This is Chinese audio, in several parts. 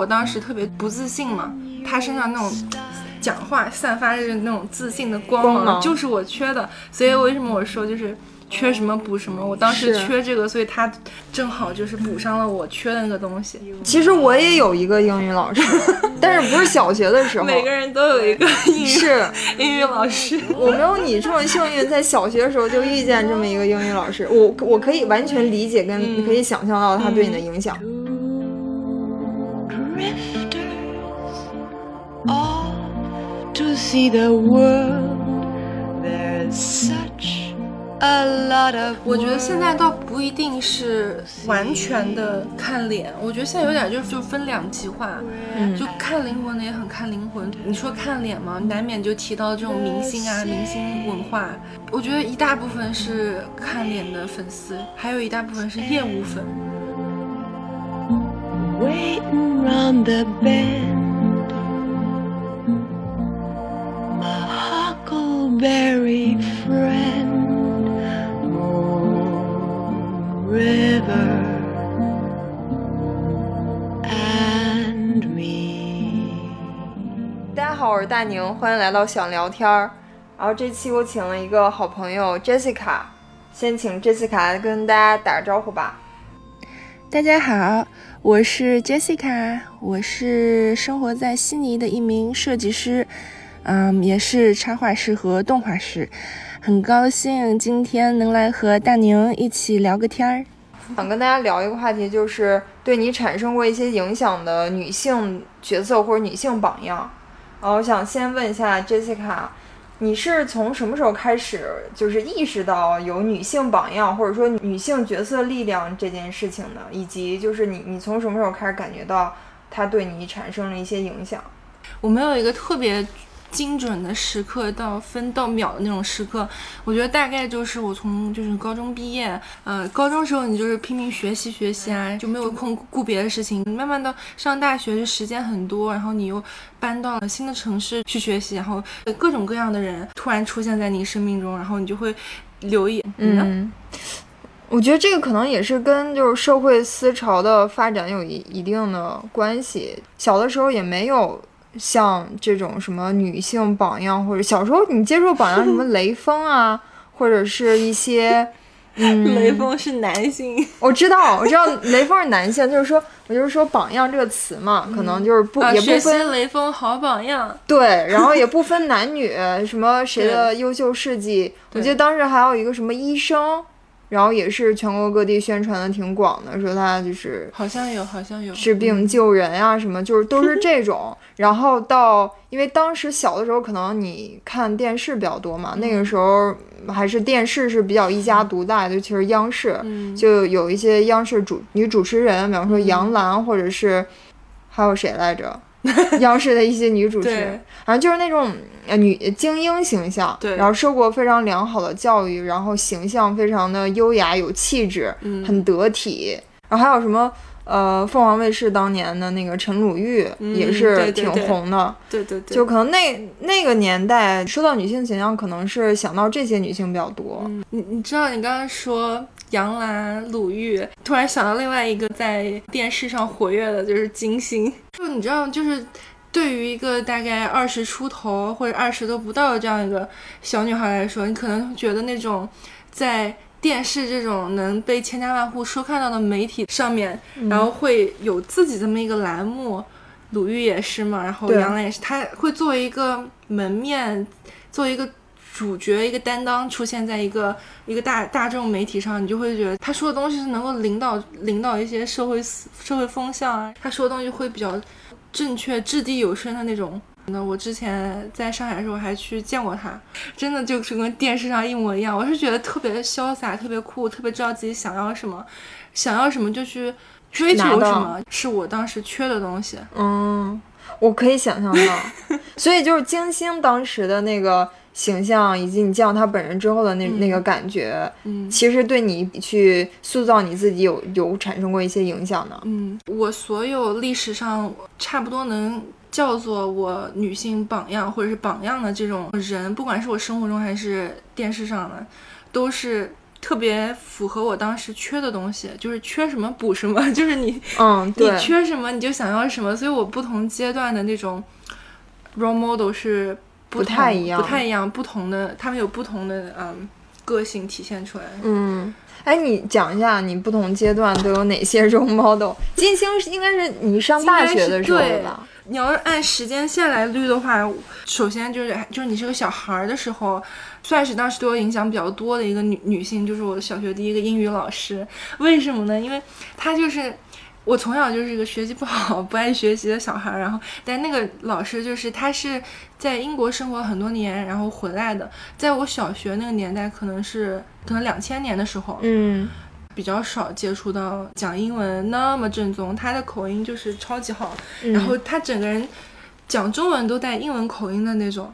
我当时特别不自信嘛，他身上那种讲话散发着那种自信的光光芒就是我缺的，所以为什么我说就是缺什么补什么，我当时缺这个，所以他正好就是补上了我缺的那个东西。其实我也有一个英语老师，但是不是小学的时候，每个人都有一个英语是英语老师，我没有你这么幸运，在小学的时候就遇见这么一个英语老师，我我可以完全理解跟可以想象到他对你的影响。See the world. There's such a lot of 我觉得现在倒不一定是完全的看脸，我觉得现在有点就就分两极化，就看灵魂的也很看灵魂。你说看脸嘛，难免就提到这种明星啊、明星文化。我觉得一大部分是看脸的粉丝，还有一大部分是厌恶粉。waiting the. Huckleberry friend, Moon River, and me. 大家好，我是大宁，欢迎来到想聊天儿。然后这期我请了一个好朋友 Jessica，先请 Jessica 跟大家打个招呼吧。大家好，我是 Jessica，我是生活在悉尼的一名设计师，嗯，也是插画师和动画师。很高兴今天能来和大宁一起聊个天儿。想跟大家聊一个话题，就是对你产生过一些影响的女性角色或者女性榜样。然后我想先问一下 Jessica，你是从什么时候开始就是意识到有女性榜样或者说女性角色力量这件事情的？以及就是你你从什么时候开始感觉到它对你产生了一些影响？我没有一个特别精准的时刻到分到秒的那种时刻，我觉得大概就是我从就是高中毕业，呃，高中时候你就是拼命学习学习啊，就没有空顾别的事情。慢慢的上大学就时间很多，然后你又搬到了新的城市去学习，然后各种各样的人突然出现在你生命中，然后你就会留意。你呢？嗯，我觉得这个可能也是跟就是社会思潮的发展有一一定的关系。小的时候也没有像这种什么女性榜样，或者小时候你接触榜样什么 雷锋啊，或者是一些。嗯，雷锋是男性，我知道，我知道 雷锋是男性，就是说，我就是说榜样这个词嘛，可能就是不、啊，也不分雷锋好榜样。对，然后也不分男女，什么谁的优秀事迹。我记得当时还有一个什么医生，然后也是全国各地宣传的挺广的，说他就是好像有，好像有治病救人啊，什么就是都是 这种。然后到，因为当时小的时候可能你看电视比较多嘛，那个时候还是电视是比较一家独大的，尤其是央视，嗯就有一些央视主女主持人，比方说杨澜，或者是还有谁来着？央视的一些女主持人，反正就是那种呃女精英形象，对然后受过非常良好的教育，然后形象非常的优雅有气质，嗯很得体。然后还有什么呃，凤凰卫视当年的那个陈鲁豫嗯也是挺对对对红的，对对对，就可能那那个年代说到女性形象，可能是想到这些女性比较多。嗯，你你知道你刚刚说杨澜、鲁豫，突然想到另外一个在电视上活跃的，就是金星。就你知道，就是对于一个大概二十出头或者二十都不到的这样一个小女孩来说，你可能觉得那种在电视这种能被千家万户收看到的媒体上面，然后会有自己这么一个栏目。鲁豫也是嘛，然后杨澜也是，她会作为一个门面，作为一个主角、一个担当出现在一个一个大大众媒体上，你就会觉得他说的东西是能够领导领导一些社会思社会风向啊，他说的东西会比较正确、掷地有声的那种。那我之前在上海的时候还去见过他，真的就是跟电视上一模一样。我是觉得特别潇洒、特别酷、特别知道自己想要什么，想要什么就去追求什么，是我当时缺的东西。嗯，我可以想象到，所以就是金星当时的那个形象，以及你见到他本人之后的那、那个感觉，嗯其实对你去塑造你自己有有产生过一些影响的。嗯，我所有历史上差不多能叫做我女性榜样或者是榜样的这种人，不管是我生活中还是电视上的，都是特别符合我当时缺的东西，就是缺什么补什么，就是你嗯，你对，缺什么你就想要什么，所以我不同阶段的那种 role model 是不太一样不太一样，不同的，他们有不同的嗯个性体现出来。嗯。哎，你讲一下你不同阶段都有哪些 role model？金星是应该是你上大学的时候吧？你要是按时间线来捋的话，首先就是就是你是个小孩儿的时候，算是当时对我影响比较多的一个女女性，就是我小学第一个英语老师。为什么呢？因为她就是我从小就是一个学习不好、不爱学习的小孩儿，然后但那个老师就是他是在英国生活很多年，然后回来的，在我小学那个年代，可能是可能两千年的时候，嗯。比较少接触到讲英文那么正宗，他的口音就是超级好，嗯。然后他整个人讲中文都带英文口音的那种，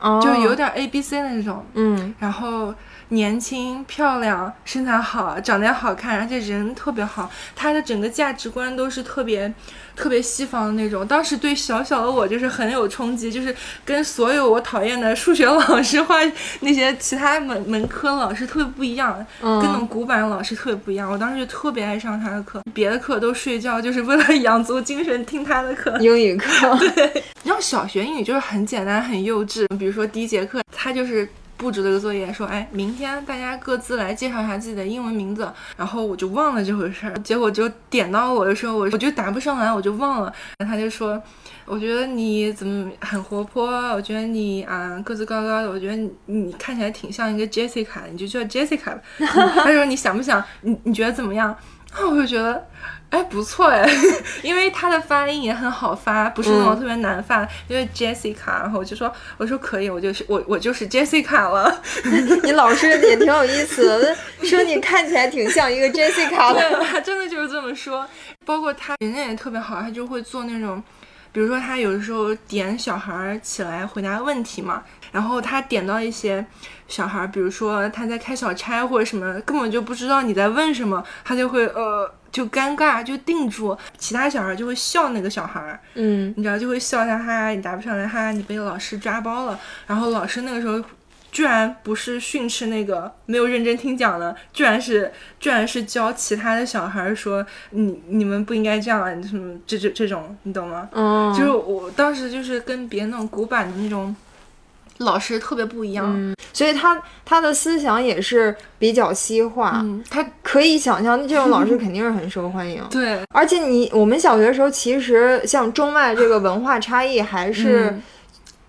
哦，就有点 A B C 的那种，嗯。然后年轻、漂亮、身材好、长得也好看，而且人特别好，他的整个价值观都是特别特别西方的那种。当时对小小的我就是很有冲击，就是跟所有我讨厌的数学老师或那些其他门门科老师特别不一样，跟那种嗯古板的老师特别不一样。我当时就特别爱上他的课，别的课都睡觉，就是为了养足精神听他的课。英语课 对，然后小学英语就是很简单、很幼稚。比如说第一节课，他就是布置了个作业，说：“哎，明天大家各自来介绍一下自己的英文名字。”然后我就忘了这回事儿，结果就点到我的时候，我我就答不上来，我就忘了。然后他就说：“我觉得你怎么很活泼？我觉得你啊个子高高的，我觉得你看起来挺像一个 Jessica，你就叫 Jessica 吧。”他说：“你想不想？你你觉得怎么样？”啊，我就觉得。哎，不错哎，因为他的发音也很好发，不是那种嗯特别难发。因为 Jessica，然后我就说，我说可以，我就是我我就是 Jessica 了。你老师也挺有意思的，说你看起来挺像一个 Jessica 的。他真的就是这么说。包括他人家也特别好，他就会做那种，比如说他有的时候点小孩儿起来回答问题嘛，然后他点到一些小孩儿，比如说他在开小差或者什么，根本就不知道你在问什么，他就会呃就尴尬就定住，其他小孩就会笑那个小孩儿，嗯你知道就会笑他，哈，你答不上来，哈，你被老师抓包了。然后老师那个时候居然不是训斥那个没有认真听讲的，居然是居然是教其他的小孩说你你们不应该这样啊，什么这这这种，你懂吗？嗯，就是我当时就是跟别那种古板的那种老师特别不一样。嗯，所以他他的思想也是比较西化，嗯，他可以想象这种老师 肯定是很受欢迎。对而且你我们小学的时候，其实像中外这个文化差异还是、嗯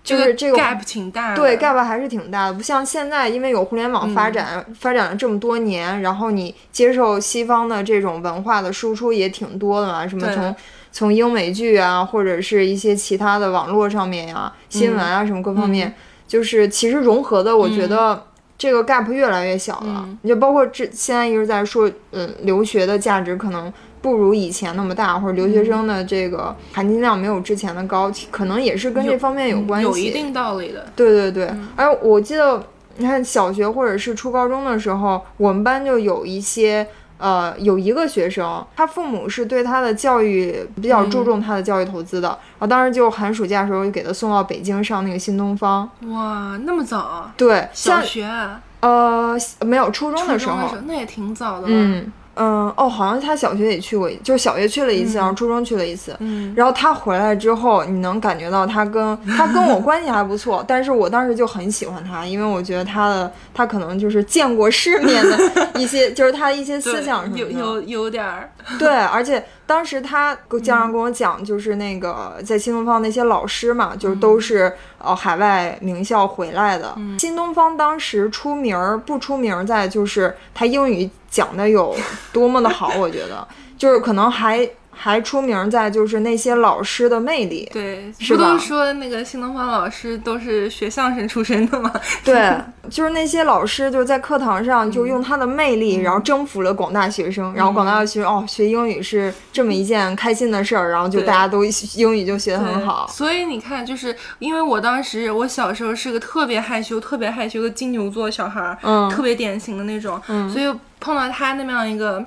就是这个 gap 挺大的。对 gap 还是挺大的，不像现在，因为有互联网发展，发展了这么多年，然后你接受西方的这种文化的输出也挺多的嘛，什么从从英美剧啊，或者是一些其他的网络上面呀、新闻啊什么各方面，嗯就是其实融合的，我觉得。这个 gap 越来越小了，嗯你就包括这现在一直在说，嗯，留学的价值可能不如以前那么大，或者留学生的这个含金量没有之前的高，可能也是跟这方面有关系。有一定道理的。对对对，嗯而我记得，你看小学或者是初高中的时候，我们班就有一些。呃，有一个学生，他父母是对他的教育比较注重他的教育投资的，然后当时就寒暑假的时候就给他送到北京上那个新东方。哇，那么早啊？对，小学啊、呃没有初中的时候中的时，候，那也挺早的了。嗯嗯哦，好像他小学也去过，就是小学去了一次，然后初中去了一次。嗯，然后他回来之后，你能感觉到他跟 他跟我关系还不错，但是我当时就很喜欢他，因为我觉得他的他可能就是见过世面的一些，就是他一些思想什么的。有有有点儿，对，而且当时他经常跟我讲，就是那个在新东方那些老师嘛，就是都是呃海外名校回来的。新东方当时出名儿不出名儿在就是他英语讲的有多么的好，我觉得。就是可能还还出名在就是那些老师的魅力。对，不都说那个新东方老师都是学相声出身的吗？对，就是那些老师就是在课堂上就用他的魅力，嗯然后征服了广大学生，然后广大的学生哦，学英语是这么一件开心的事儿，然后就大家都英语就学得很好。所以你看，就是因为我当时我小时候是个特别害羞、特别害羞的金牛座小孩儿，嗯特别典型的那种，嗯所以碰到他那么样一个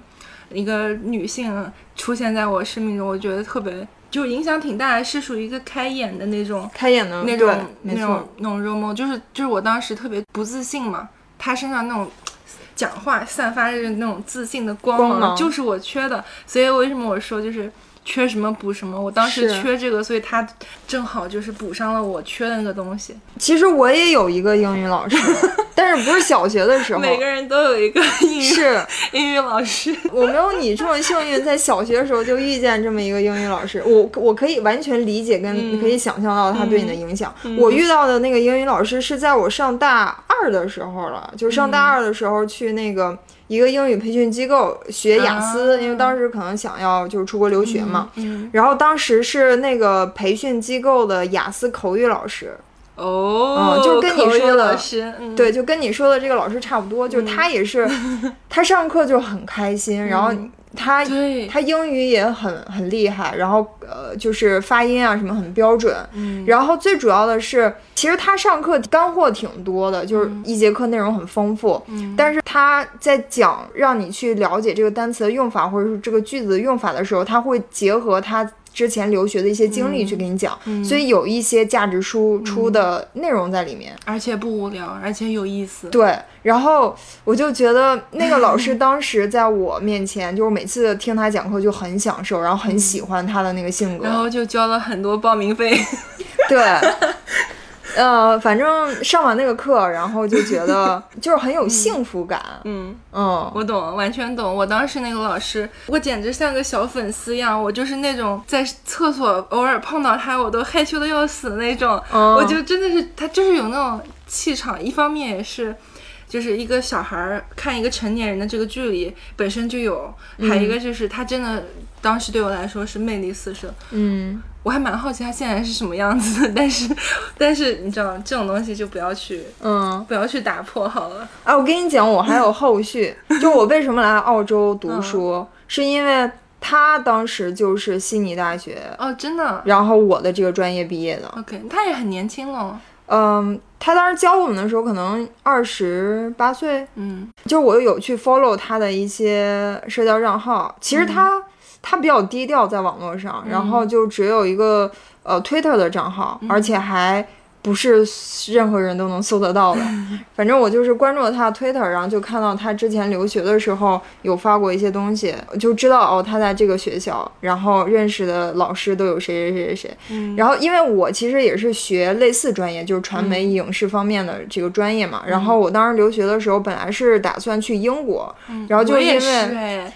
一个女性出现在我生命中，我觉得特别就影响挺大的，是属于一个开眼的那种开眼的那种那种，那种 role model，就是就是我当时特别不自信嘛，她身上那种讲话散发着那种自信的光光芒就是我缺的。所以为什么我说就是缺什么补什么？我当时缺这个，所以他正好就是补上了我缺的那个东西。其实我也有一个英语老师，但是不是小学的时候，每个人都有一个英语是英语老师。我没有你这么幸运，在小学的时候就遇见这么一个英语老师，我我可以完全理解跟嗯可以想象到他对你的影响。我遇到的那个英语老师是在我上大二的时候了，就上大二的时候去那个一个英语培训机构学雅思，啊因为当时可能想要就是出国留学嘛。嗯，然后当时是那个培训机构的雅思口语老师，哦，嗯就跟你说的，嗯，对，就跟你说的这个老师差不多，就是他也是，他上课就很开心，然后他，他英语也很很厉害，然后呃就是发音啊什么很标准，嗯。然后最主要的是，其实他上课干货挺多的，就是一节课内容很丰富，嗯。但是他在讲让你去了解这个单词的用法或者是这个句子的用法的时候，他会结合他。之前留学的一些经历去给你讲，所以有一些价值输出的内容在里面。而且不无聊，而且有意思。对，然后我就觉得那个老师当时在我面前，就是每次听他讲课就很享受，然后很喜欢他的那个性格。然后就交了很多报名费。对，呃，反正上完那个课，然后就觉得 就是很有幸福感。嗯，嗯，我懂，完全懂。我当时那个老师，我简直像个小粉丝一样，我就是那种在厕所偶尔碰到他，我都害羞的要死的那种。嗯我就真的是他就是有那种气场，一方面也是。就是一个小孩儿看一个成年人的这个距离本身就有，还有一个就是他真的当时对我来说是魅力四射，嗯，我还蛮好奇他现在是什么样子的，但是但是你知道这种东西就不要去嗯，不要去打破好了。哎，我跟你讲，我还有后续，就我为什么来澳洲读书，是因为他当时就是悉尼大学，哦，真的然后我的这个专业毕业的。，OK，他也很年轻了，嗯，他当时教我们的时候可能二十八岁，嗯。就是我有去 follow 他的一些社交账号，其实他、他比较低调在网络上，然后就只有一个呃 Twitter 的账号，而且还不是任何人都能搜得到的。反正我就是关注了他的 Twitter，然后就看到他之前留学的时候有发过一些东西，就知道哦他在这个学校，然后认识的老师都有谁谁谁谁谁。嗯然后因为我其实也是学类似专业，就是传媒影视方面的这个专业嘛。然后我当时留学的时候，本来是打算去英国，然后就因为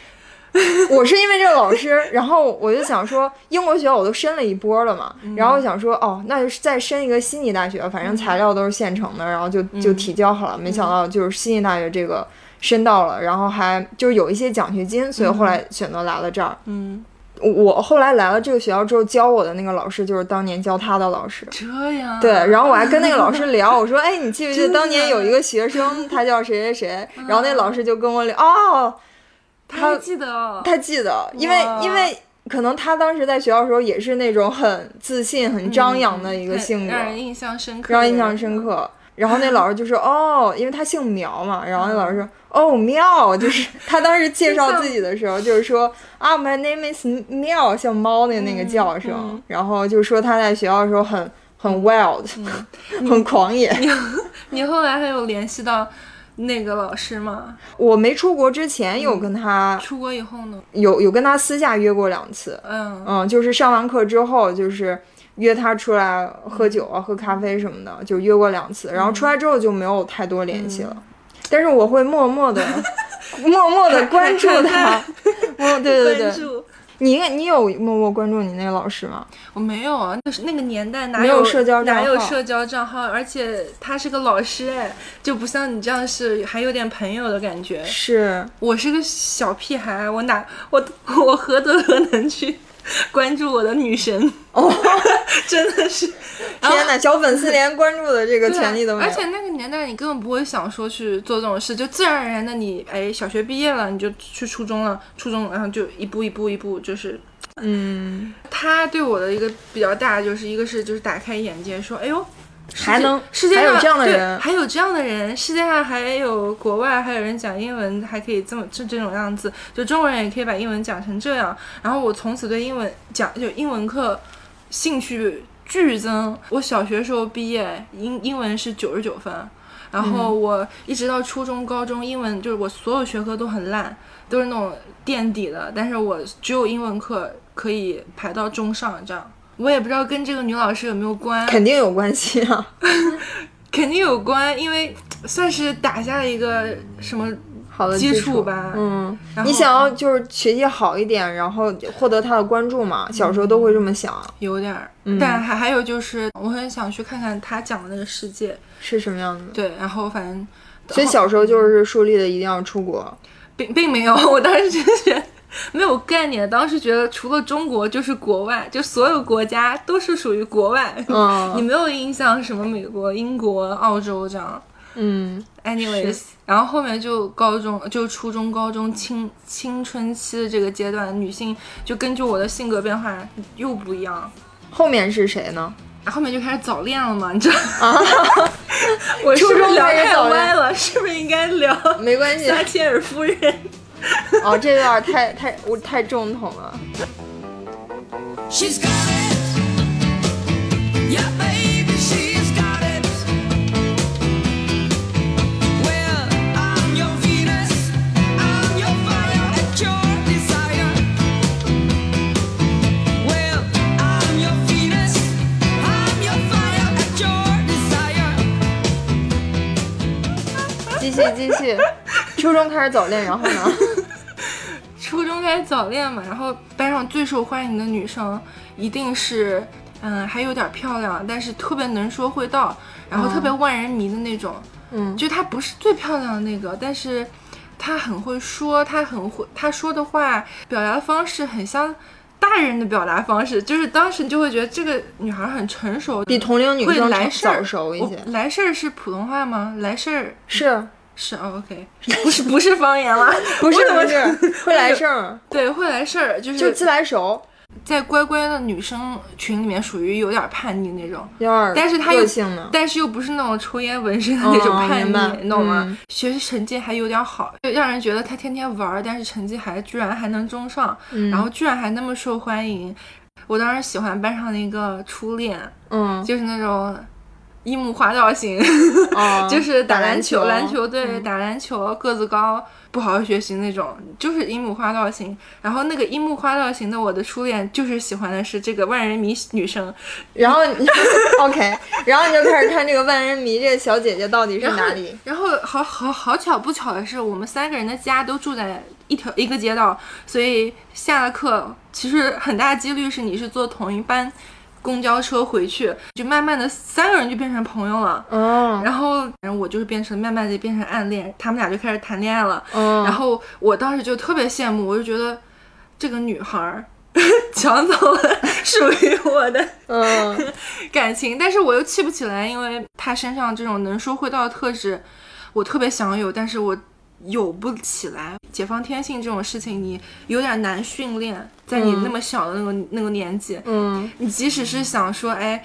我是因为这个老师，然后我就想说，英国学校我都申了一波了嘛，然后我想说，哦，那就再申一个悉尼大学，反正材料都是现成的，然后就就提交好了。没想到就是悉尼大学这个申到了，然后还就是有一些奖学金，所以后来选择来了这儿。嗯，我后来来了这个学校之后，教我的那个老师就是当年教他的老师。这样对，然后我还跟那个老师 聊，我说：“哎，你记不记得当年有一个学生，他叫谁谁谁？”然后那老师就跟我聊，哦，他记得哦，他记得，因为因为可能他当时在学校的时候也是那种很自信、很张扬的一个性格，让人印象深刻，让人印象深。刻。然后那老师就说：“哦，因为他姓苗嘛。”然后那老师说：“哦，苗，就是他当时介绍自己的时候，就是说啊，My name is 苗，像猫的那个叫声。嗯然后就说他在学校的时候很很 wild，、很狂野。你后来还有联系到那个老师吗？我没出国之前有跟他、出国以后呢？有有跟他私下约过两次，嗯嗯，就是上完课之后，就是约他出来喝酒啊、喝咖啡什么的，就约过两次。然后出来之后就没有太多联系了，但是我会默默的、默默的关注他。哦，对对对，你你有默默关注你那个老师吗？我没有啊，那是那个年代哪没有社交账哪有社交账号？而且他是个老师哎，就不像你这样是还有点朋友的感觉。是，我是个小屁孩，我哪我我何德何能去 关注我的女神？哦，真的是，天哪，小粉丝连关注的这个权利都没有。而且那个年代你根本不会想说去做这种事，就自然而然的你哎小学毕业了你就去初中了，初中然后就一步一步一步就是。嗯，他对我的一个比较大，就是一个是就是打开眼界，说哎呦，还能世界上还有这样的对人还有这样的人，世界上还有国外还有人讲英文，还可以这么这这种样子，就中国人也可以把英文讲成这样。然后我从此对英文讲就英文课兴趣剧增。我小学时候毕业，英英文是九十九分。然后我一直到初中、高中，英文就是我所有学科都很烂，都是那种垫底的，但是我只有英文课可以排到中上这样。我也不知道跟这个女老师有没有关，肯定有关系啊。肯定有关，因为算是打下了一个什么好的基础础吧。嗯，你想要就是学习好一点，然后获得他的关注嘛？小时候都会这么想，有点儿，嗯但还还有就是，我很想去看看他讲的那个世界。是什么样的？对，然后反正所以小时候就是树立的一定要出国。并并没有，我当时就是 没有概念，当时觉得除了中国就是国外，就所有国家都是属于国外。嗯 你没有印象什么美国、英国、澳洲这样。嗯 anyways，然后后面就高中，就初中、高中青青春期的这个阶段，女性就根据我的性格变化又不一样。后面是谁呢？然后后面就开始早恋了嘛，你知道吗？我是初中不是聊太歪了？是不是应该聊没关系撒切尔夫人？哦，这有点太太我太正统了。She's got it. Yeah, baby, she's got it. Well, I'm your Venus. I'm your fire at your desire. Well, I'm your Venus. I'm your fire at your desire. 继续继续，初中开始早恋，然后呢？初中开始早恋嘛，然后班上最受欢迎的女生一定是，嗯，还有点漂亮，但是特别能说会道，然后特别万人迷的那种。嗯就她不是最漂亮的那个，但是她很会说，她很会，她说的话表达方式很像大人的表达方式，就是当时你就会觉得这个女孩很成熟，比同龄女会生早来事儿早熟一些来事儿是普通话吗？来事儿是是哦，OK，不是不是方言了，不是不是会来事儿，对，会来事儿，就是就自来熟，在乖乖的女生群里面属于有点叛逆那种，有点但是她又。但是又不是那种抽烟纹身的那种哦叛逆，你懂吗？嗯学习成绩还有点好，就让人觉得他天天玩儿，但是成绩还居然还能中上，嗯然后居然还那么受欢迎。我当时喜欢班上的一个初恋，嗯，就是那种樱木花道型，哦 就是打篮篮球，篮球嗯对，打篮球，个子高，不好好学习那种，就是樱木花道型。然后那个樱木花道型的我的初恋，就是喜欢的是这个万人迷女生。然后你 OK，然后你就开始看这个万人迷这个小姐姐到底是然后哪里？然后好好好巧不巧的是，我们三个人的家都住在一条一个街道，所以下了课，其实很大几率是你是坐同一班公交车回去，就慢慢的三个人就变成朋友了。嗯然后，然后我就是变成慢慢的变成暗恋，他们俩就开始谈恋爱了。嗯，然后我当时就特别羡慕，我就觉得这个女孩儿 抢走了属于我的嗯 感情，但是我又气不起来，因为她身上这种能说会道的特质，我特别想有，但是我有不起来。解放天性这种事情，你有点难训练，在你嗯那么小的那个、那个年纪，嗯你即使是想说，哎，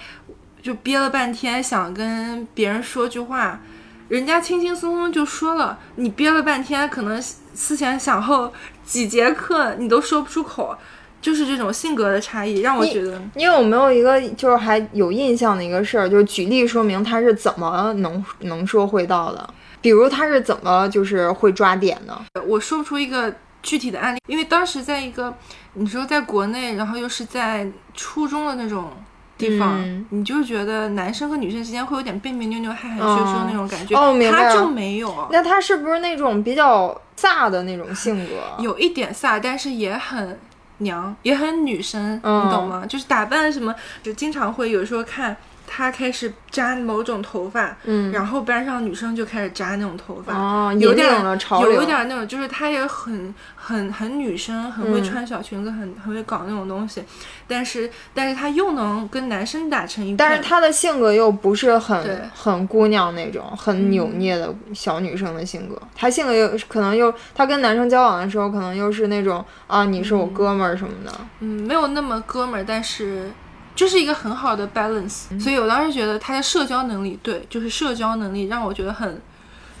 就憋了半天想跟别人说句话，人家轻轻松松就说了，你憋了半天，可能思前想后几节课你都说不出口，就是这种性格的差异，让我觉得。你有没有一个就是还有印象的一个事儿，就是举例说明他是怎么能能说会道的？比如他是怎么就是会抓点呢？我说不出一个具体的案例，因为当时在一个你说在国内，然后又是在初中的那种地方，嗯你就觉得男生和女生之间会有点别别扭扭、害害羞羞哦那种感觉，哦明白他就没有。那他是不是那种比较飒的那种性格？有一点飒，但是也很娘，也很女生，嗯你懂吗？就是打扮什么，就经常会有时候看她开始扎某种头发，嗯。然后班上女生就开始扎那种头发，哦有点引领了潮流。有一点那种，就是她也很很很女生，很会嗯穿小裙子，很很会搞那种东西，但是但是她又能跟男生打成一片，但是她的性格又不是很很姑娘那种很扭捏的小女生的性格，她性格又可能又她跟男生交往的时候，可能又是那种啊你是我哥们儿什么的。嗯，没有那么哥们儿，但是就是一个很好的 balance。所以我当时觉得他的社交能力，对，就是社交能力让我觉得很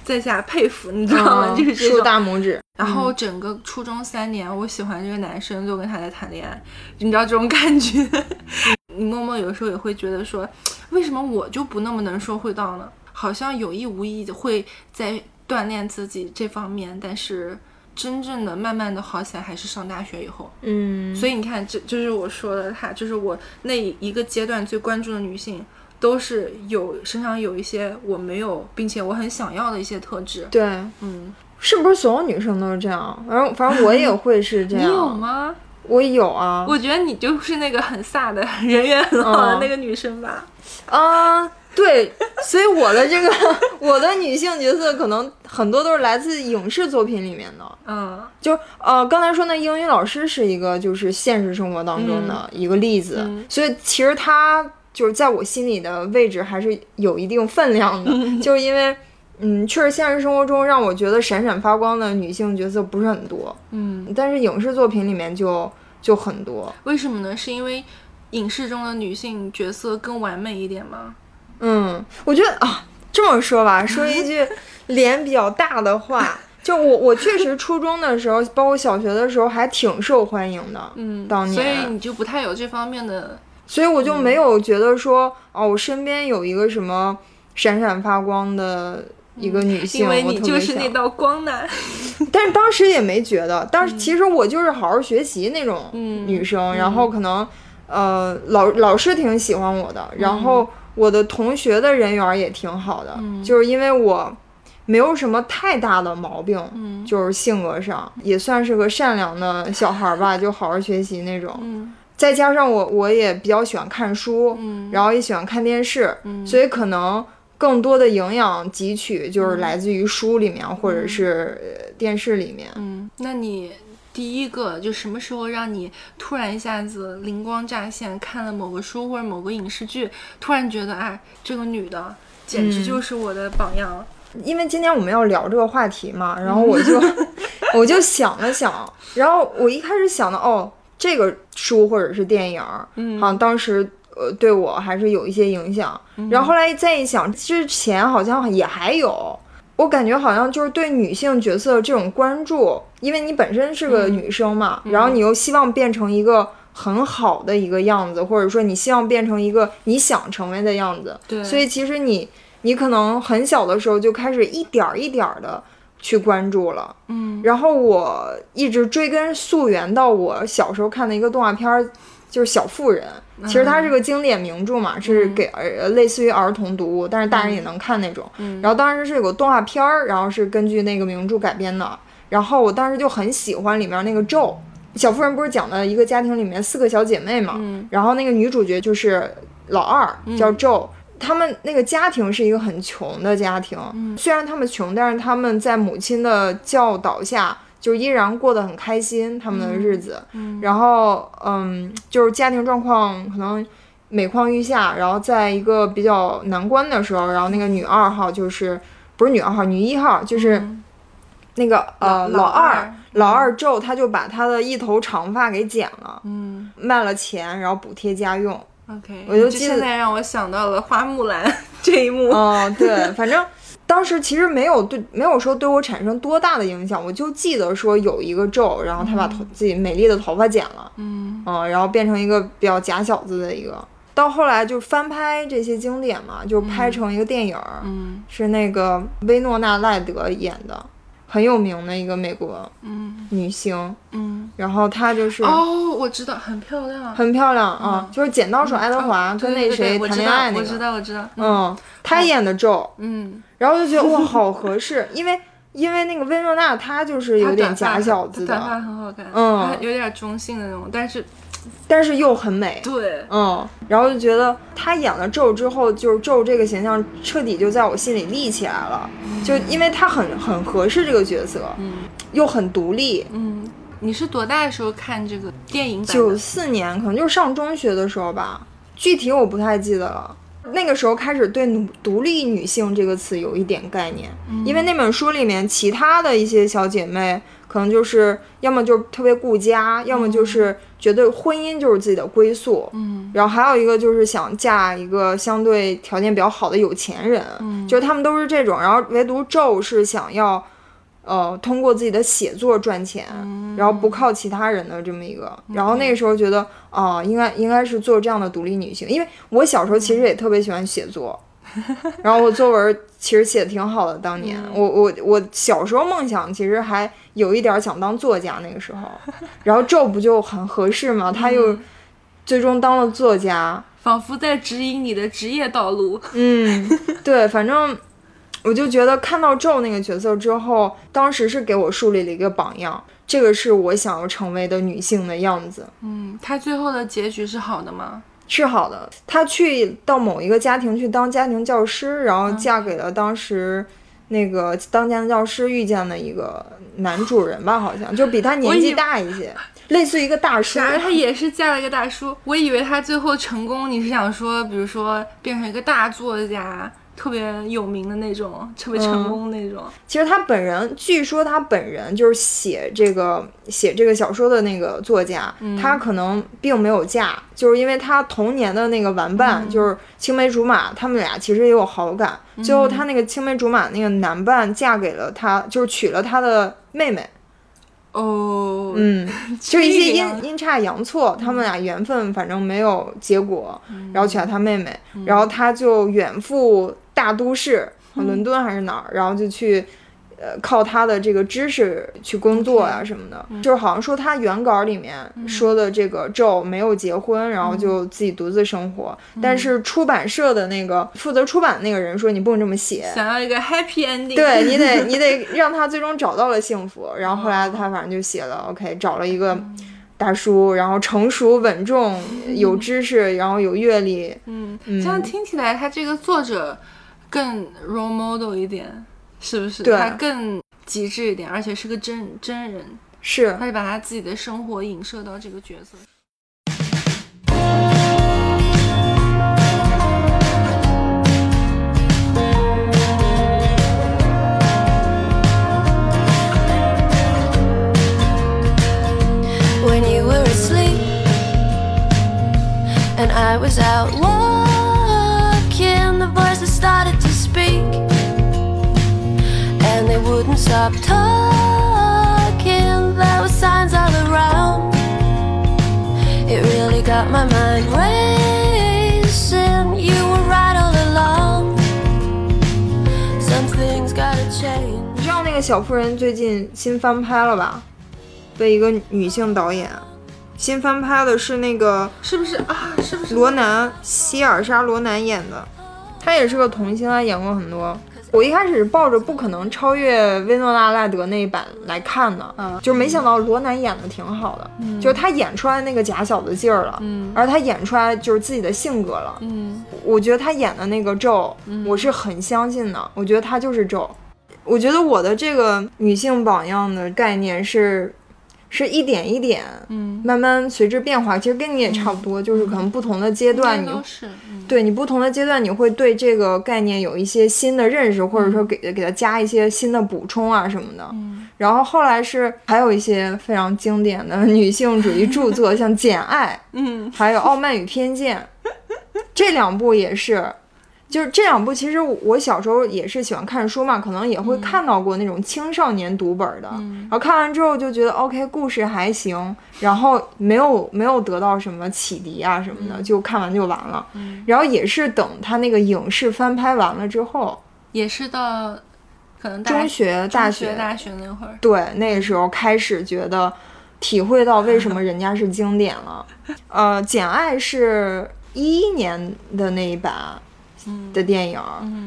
在下佩服，你知道吗？嗯就是竖。大拇指。然后整个初中三年，我喜欢这个男生，就跟他在谈恋爱，你知道这种感觉。你默默有时候也会觉得说，为什么我就不那么能说会道呢？好像有意无意的会在锻炼自己这方面，但是真正的慢慢的好起来还是上大学以后。嗯，所以你看，这就是我说的，她就是我那一个阶段最关注的女性，都是有身上有一些我没有，并且我很想要的一些特质。对，嗯，是不是所有女生都是这样？反正反正我也 会是这样你样。有吗？我有啊。我觉得你就是那个很飒的人缘很好的嗯 那个女生吧。啊、对，所以我的这个 我的女性角色可能很多都是来自影视作品里面的。嗯就呃，刚才说那英语老师是一个就是现实生活当中的一个例子，嗯所以其实他就是在我心里的位置还是有一定分量的，就是因为嗯，确实现实生活中让我觉得闪闪发光的女性角色不是很多，嗯，但是影视作品里面就就很多。为什么呢？是因为影视中的女性角色更完美一点吗？嗯，我觉得啊，这么说吧，说一句 脸比较大的话，就我我确实初中的时候，包括小学的时候还挺受欢迎的，嗯，当年所以你就不太有这方面的。所以我就没有觉得说，哦，我身边有一个什么闪闪发光的一个女性，因为你就是那道光呢。但是当时也没觉得，当时其实我就是好好学习那种嗯女生，然后可能呃老老师挺喜欢我的，然后我的同学的人缘也挺好的，嗯。就是因为我没有什么太大的毛病，嗯。就是性格上也算是个善良的小孩儿吧，就好好学习那种。嗯。再加上我我也比较喜欢看书，嗯。然后也喜欢看电视，嗯。所以可能更多的营养汲取就是来自于书里面、或者是呃电视里面。嗯，那你第一个就什么时候让你突然一下子灵光乍现，看了某个书或者某个影视剧，突然觉得哎，这个女的简直嗯就是我的榜样。因为今天我们要聊这个话题嘛，然后我就 我就想了想，然后我一开始想的哦，这个书或者是电影儿，嗯好像当时呃对我还是有一些影响。然后后来再一想，之前好像也还有。我感觉好像就是对女性角色这种关注，因为你本身是个女生嘛，然后你又希望变成一个很好的一个样子，或者说你希望变成一个你想成为的样子，对。所以其实你你可能很小的时候就开始一点儿一点儿的去关注了，嗯。然后我一直追根溯源到我小时候看的一个动画片儿，就是《小妇人》。其实它是个经典名著嘛，是给儿类似于儿童读物，但是大人也能看那种。嗯然后当时是有个动画片儿，然后是根据那个名著改编的。然后我当时就很喜欢里面那个咒。小妇人不是讲的一个家庭里面四个小姐妹嘛，嗯然后那个女主角就是老二，叫咒。他们那个家庭是一个很穷的家庭，嗯虽然他们穷，但是他们在母亲的教导下，就依然过得很开心他们的日子。嗯然后，嗯，就是家庭状况可能每况愈下，然后在一个比较难关的时候，然后那个女二号就是不是女二号，女一号就是那个、呃嗯老老二二老二咒，他就把他的一头长发给剪了，嗯卖了钱，然后补贴家用。，OK，我就现在让我想到了花木兰 这一幕。哦，对，反正当时其实没有对没有说对我产生多大的影响，我就记得说有一个咒，然后他把头、自己美丽的头发剪了，嗯嗯，然后变成一个比较假小子的一个。到后来就翻拍这些经典嘛，就拍成一个电影儿，嗯是那个薇诺娜赖德演的，很有名的一个美国嗯女星。嗯，然后她就是哦，我知道，很漂亮。很漂亮啊，就是剪刀手爱德华哦跟那谁谈恋爱那个，我知道，我知道。嗯，她演的咒，嗯，然后就觉得哇，好合适，因为因为那个薇诺娜她就是有点假小子短发的，很好看，嗯。她有点中性的那种，但是但是又很美，对，嗯，然后就觉得她演了咒之后，就是咒这个形象彻底就在我心里立起来了，就因为她很很合适这个角色，嗯。又很独立。嗯，你是多大的时候看这个电影版九？四年可能就是上中学的时候吧，具体我不太记得了。那个时候开始对“独独立女性”这个词有一点概念，因为那本书里面其他的一些小姐妹，可能就是要么就是特别顾家，要么就是觉得婚姻就是自己的归宿，嗯。然后还有一个就是想嫁一个相对条件比较好的有钱人，嗯就是他们都是这种，然后唯独咒是想要，呃，通过自己的写作赚钱，嗯然后不靠其他人的这么一个。然后那个时候觉得，啊、应该应该是做这样的独立女性，因为我小时候其实也特别喜欢写作，然后我作文其实写的挺好的，当年、嗯我我我小时候梦想其实还有一点想当作家，那个时候，然后这不就很合适吗？他又嗯最终当了作家，仿佛在指引你的职业道路。嗯，对，反正我就觉得看到咒那个角色之后，当时是给我树立了一个榜样，这个是我想要成为的女性的样子。嗯，她最后的结局是好的吗？是好的，她去到某一个家庭去当家庭教师，然后嫁给了当时那个当家庭教师遇见的一个男主人吧，好像就比她年纪大一些，类似于一个大叔。啥？她也是嫁了一个大叔。我以为她最后成功，你是想说，比如说变成一个大作家，特别有名的那种，特别成功那种。其实他本人，据说他本人就是写这个写这个小说的那个作家，他可能并没有嫁，就是因为他童年的那个玩伴、就是青梅竹马，他们俩其实也有好感。最后他那个青梅竹马那个男伴嫁给了他，就是娶了他的妹妹。哦，嗯，就一些阴阴差阳错，他们俩缘分反正没有结果，嗯。然后娶了他妹妹，然后他就远赴大都市，嗯。伦敦还是哪儿，然后就去。呃，靠他的这个知识去工作呀、什么的，嗯。就是好像说他原稿里面说的这个咒没有结婚，然嗯。后就自己独自生活。但是出版社的那个负责出版的那个人说你不能这么写，想要一个 happy ending。对你得你得让他最终找到了幸福，然后后来他反正就写了 OK，找了一个大叔，然后成熟稳重，有知识，然后有阅历，嗯，这样听起来，他这个作者更 role model 一点，是不是？对他更极致一点，而且是个真真人，是他就把他自己的生活影射到这个角色。when you were asleep and I was out walking. The voices started to speak and they wouldn't stop talking. There were signs all around. It really got my mind racing. You were right all along. Some things gotta change. 你知道那个小妇人最近新翻拍了吧？被一个女性导演新翻拍的是那个是不是啊？是不是？罗南希尔莎罗南演的，她也是个童星，啊演过很多。我一开始是抱着不可能超越薇诺娜赖德那一版来看的，嗯就没想到罗南演的挺好的，嗯就是她演出来那个假小子劲儿了，嗯而他演出来就是自己的性格了。嗯我觉得他演的那个咒，我是很相信的，我觉得他就是咒。我觉得我的这个女性榜样的概念是，是一点一点，嗯，慢慢随之变化。其实跟你也差不多，就是可能不同的阶段你对你不同的阶段，你会对这个概念有一些新的认识，或者说给给它加一些新的补充啊什么的。嗯然后后来是还有一些非常经典的女性主义著作，像《简爱》，嗯还有《傲慢与偏见》，这两部也是。就是这两部，其实我小时候也是喜欢看书嘛，可能也会看到过那种青少年读本的，然后看完之后就觉得 OK，故事还行，然后没有没有得到什么启迪啊什么的，就看完就完了。然后也是等他那个影视翻拍完了之后，也是到可能大中学、大学、大学那会儿。对，那个时候开始觉得体会到为什么人家是经典了。呃，《简爱》是一一年的那一版的电影，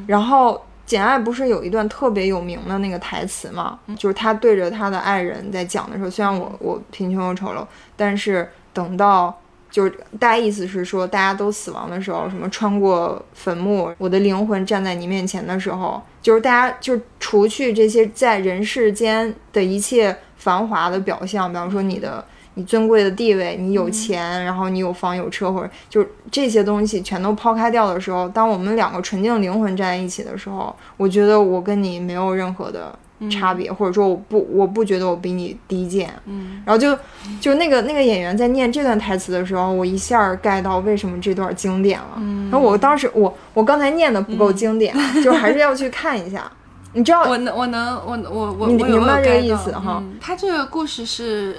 然后《简爱》不是有一段特别有名的那个台词嘛？就是他对着他的爱人在讲的时候，虽然我我贫穷又丑陋，但是等到。就是大概意思是说，大家都死亡的时候，什么穿过坟墓，我的灵魂站在你面前的时候，就是大家就除去这些在人世间的一切繁华的表象，比方说你的你尊贵的地位，你有钱，然后你有房有车，或者就是这些东西全都抛开掉的时候，当我们两个纯净灵魂站在一起的时候，我觉得我跟你没有任何的差别，或者说我不我不觉得我比你低贱，嗯。然后就就那个那个演员在念这段台词的时候，我一下儿 get 到为什么这段经典了。嗯。然后我当时我我刚才念的不够经典，就还是要去看一下。你知道我能，我能，我我我明白这个意思哈嗯。他这个故事是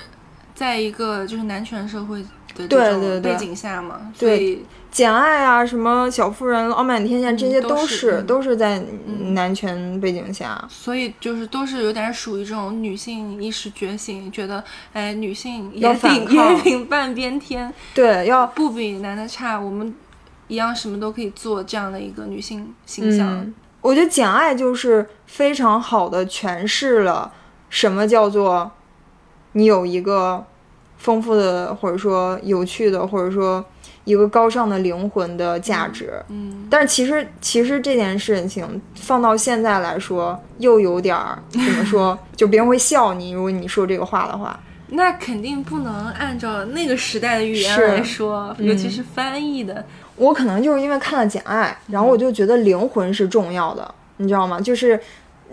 在一个就是男权社会的对这种背景下嘛，所对以简爱啊，什么小妇人、傲慢天下，这些都是都是嗯都是在男权背景下。所以就是都是有点属于这种女性意识觉醒，觉得哎女性要也顶反抗也顶半边天，对，要不比男的差，我们一样什么都可以做这样的一个女性形象。嗯，我觉得《简爱》就是非常好的诠释了什么叫做你有一个丰富的，或者说有趣的，或者说一个高尚的灵魂的价值。嗯，但是其实，其实这件事情放到现在来说，又有点儿怎么说？就别人会笑你，如果你说这个话的话。那肯定不能按照那个时代的语言来说，尤其嗯是翻译的。我可能就是因为看了《简爱》，然后我就觉得灵魂是重要的，你知道吗？就是，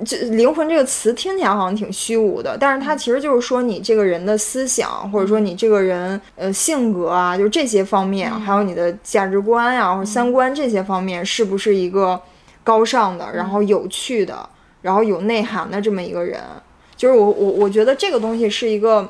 这灵魂这个词听起来好像挺虚无的，但是它其实就是说你这个人的思想，或者说你这个人呃性格啊，就是这些方面，还有你的价值观呀、或者三观这些方面，是不是一个高尚的，然后有趣的，然后有内涵的这么一个人？就是我我我觉得这个东西是一个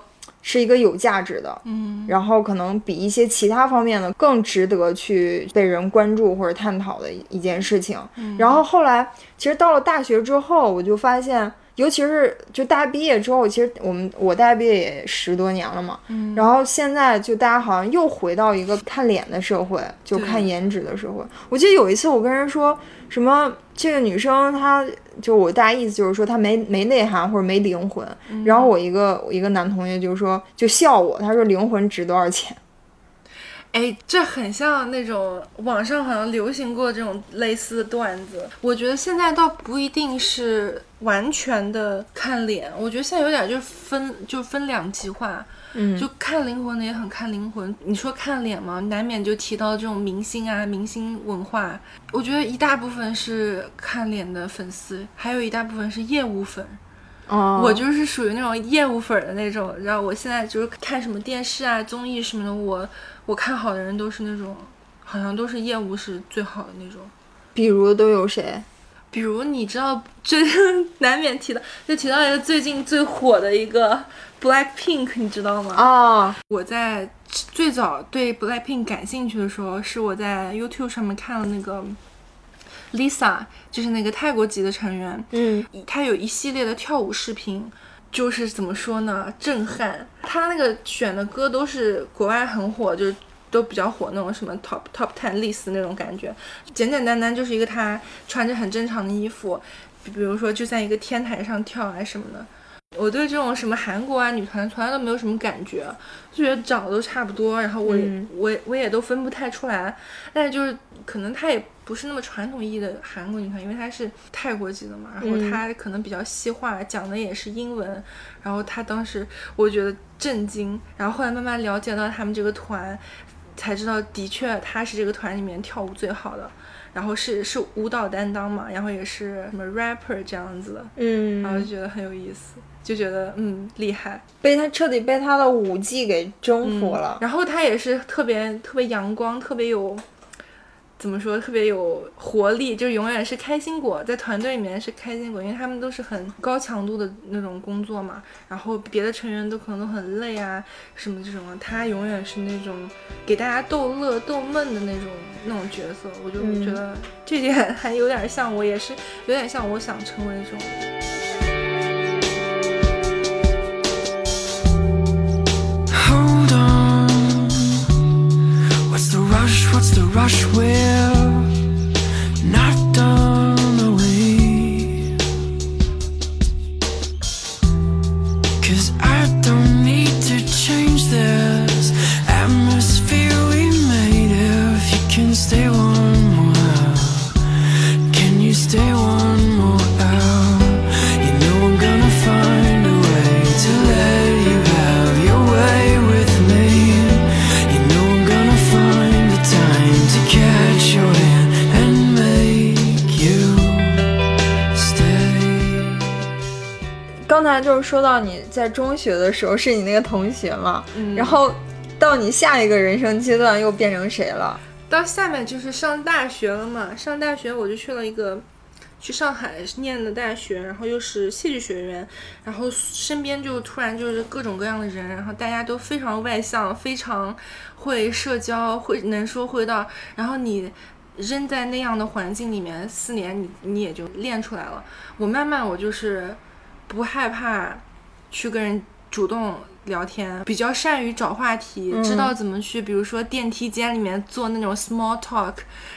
是一个有价值的，嗯，然后可能比一些其他方面的更值得去被人关注或者探讨的一一件事情。然后后来，其实到了大学之后，我就发现，尤其是就大家毕业之后，其实我们我大学毕业也十多年了嘛，然后现在就大家好像又回到一个看脸的社会，就看颜值的社会。我记得有一次我跟人说什么。这个女生，她就我大概意思就是说她没没内涵或者没灵魂，然后我一个我一个男同学就说就笑我，他说灵魂值多少钱？哎，这很像那种网上好像流行过这种类似的段子。我觉得现在倒不一定是完全的看脸，我觉得现在有点就是分就分两极化。嗯就看灵魂的也很看灵魂。你说看脸嘛，难免就提到这种明星啊、明星文化。我觉得一大部分是看脸的粉丝，还有一大部分是业务粉。哦我就是属于那种业务粉儿的那种，然后我现在就是看什么电视啊、综艺什么的，我我看好的人都是那种，好像都是业务是最好的那种。比如都有谁？比如你知道，最 难免提到，就提到一个最近最火的一个 Black Pink，你知道吗？啊，我在最早对 Blackpink 感兴趣的时候，是我在 YouTube 上面看了那个 Lisa，就是那个泰国籍的成员，嗯，她有一系列的跳舞视频，就是怎么说呢，震撼。她那个选的歌都是国外很火，就是都比较火那种什么 Top Top Ten list 那种感觉，简简单单就是一个她穿着很正常的衣服，比比如说就在一个天台上跳啊什么的。我对这种什么韩国啊女团从来都没有什么感觉，就觉得长得都差不多，然后我我也我也都分不太出来。但是就是可能她也不是那么传统意义的韩国女团，因为她是泰国籍的嘛，然后嗯她可能比较西化，讲的也是英文。然后她当时我觉得震惊，然后后来慢慢了解到他们这个团，才知道的确他是这个团里面跳舞最好的。然后是是舞蹈担当嘛，然后也是什么 rapper 这样子的，嗯然后就嗯，觉得很有意思，就觉得嗯厉害，被他彻底被他的舞技给征服了。然后他也是特别特别阳光，特别有怎么说，特别有活力，就永远是开心果，在团队里面是开心果，因为他们都是很高强度的那种工作嘛，然后别的成员都可能都很累啊，什么这种的，他永远是那种给大家逗乐逗闷的那种那种角色，我就嗯觉得这点 还有点像我，也是有点像我想成为这种。Rush? What's the rush? We're not done 到你在中学的时候是你那个同学嘛，嗯然后到你下一个人生阶段又变成谁了？到下面就是上大学了嘛，上大学我就去了一个去上海念的大学，然后又是戏剧学院，然后身边就突然就是各种各样的人，然后大家都非常外向，非常会社交，会能说会道，然后你扔在那样的环境里面四年，你你也就练出来了。我慢慢我就是不害怕去跟人主动聊天，比较善于找话题，知道怎么去，比如说电梯间里面做那种 small talk，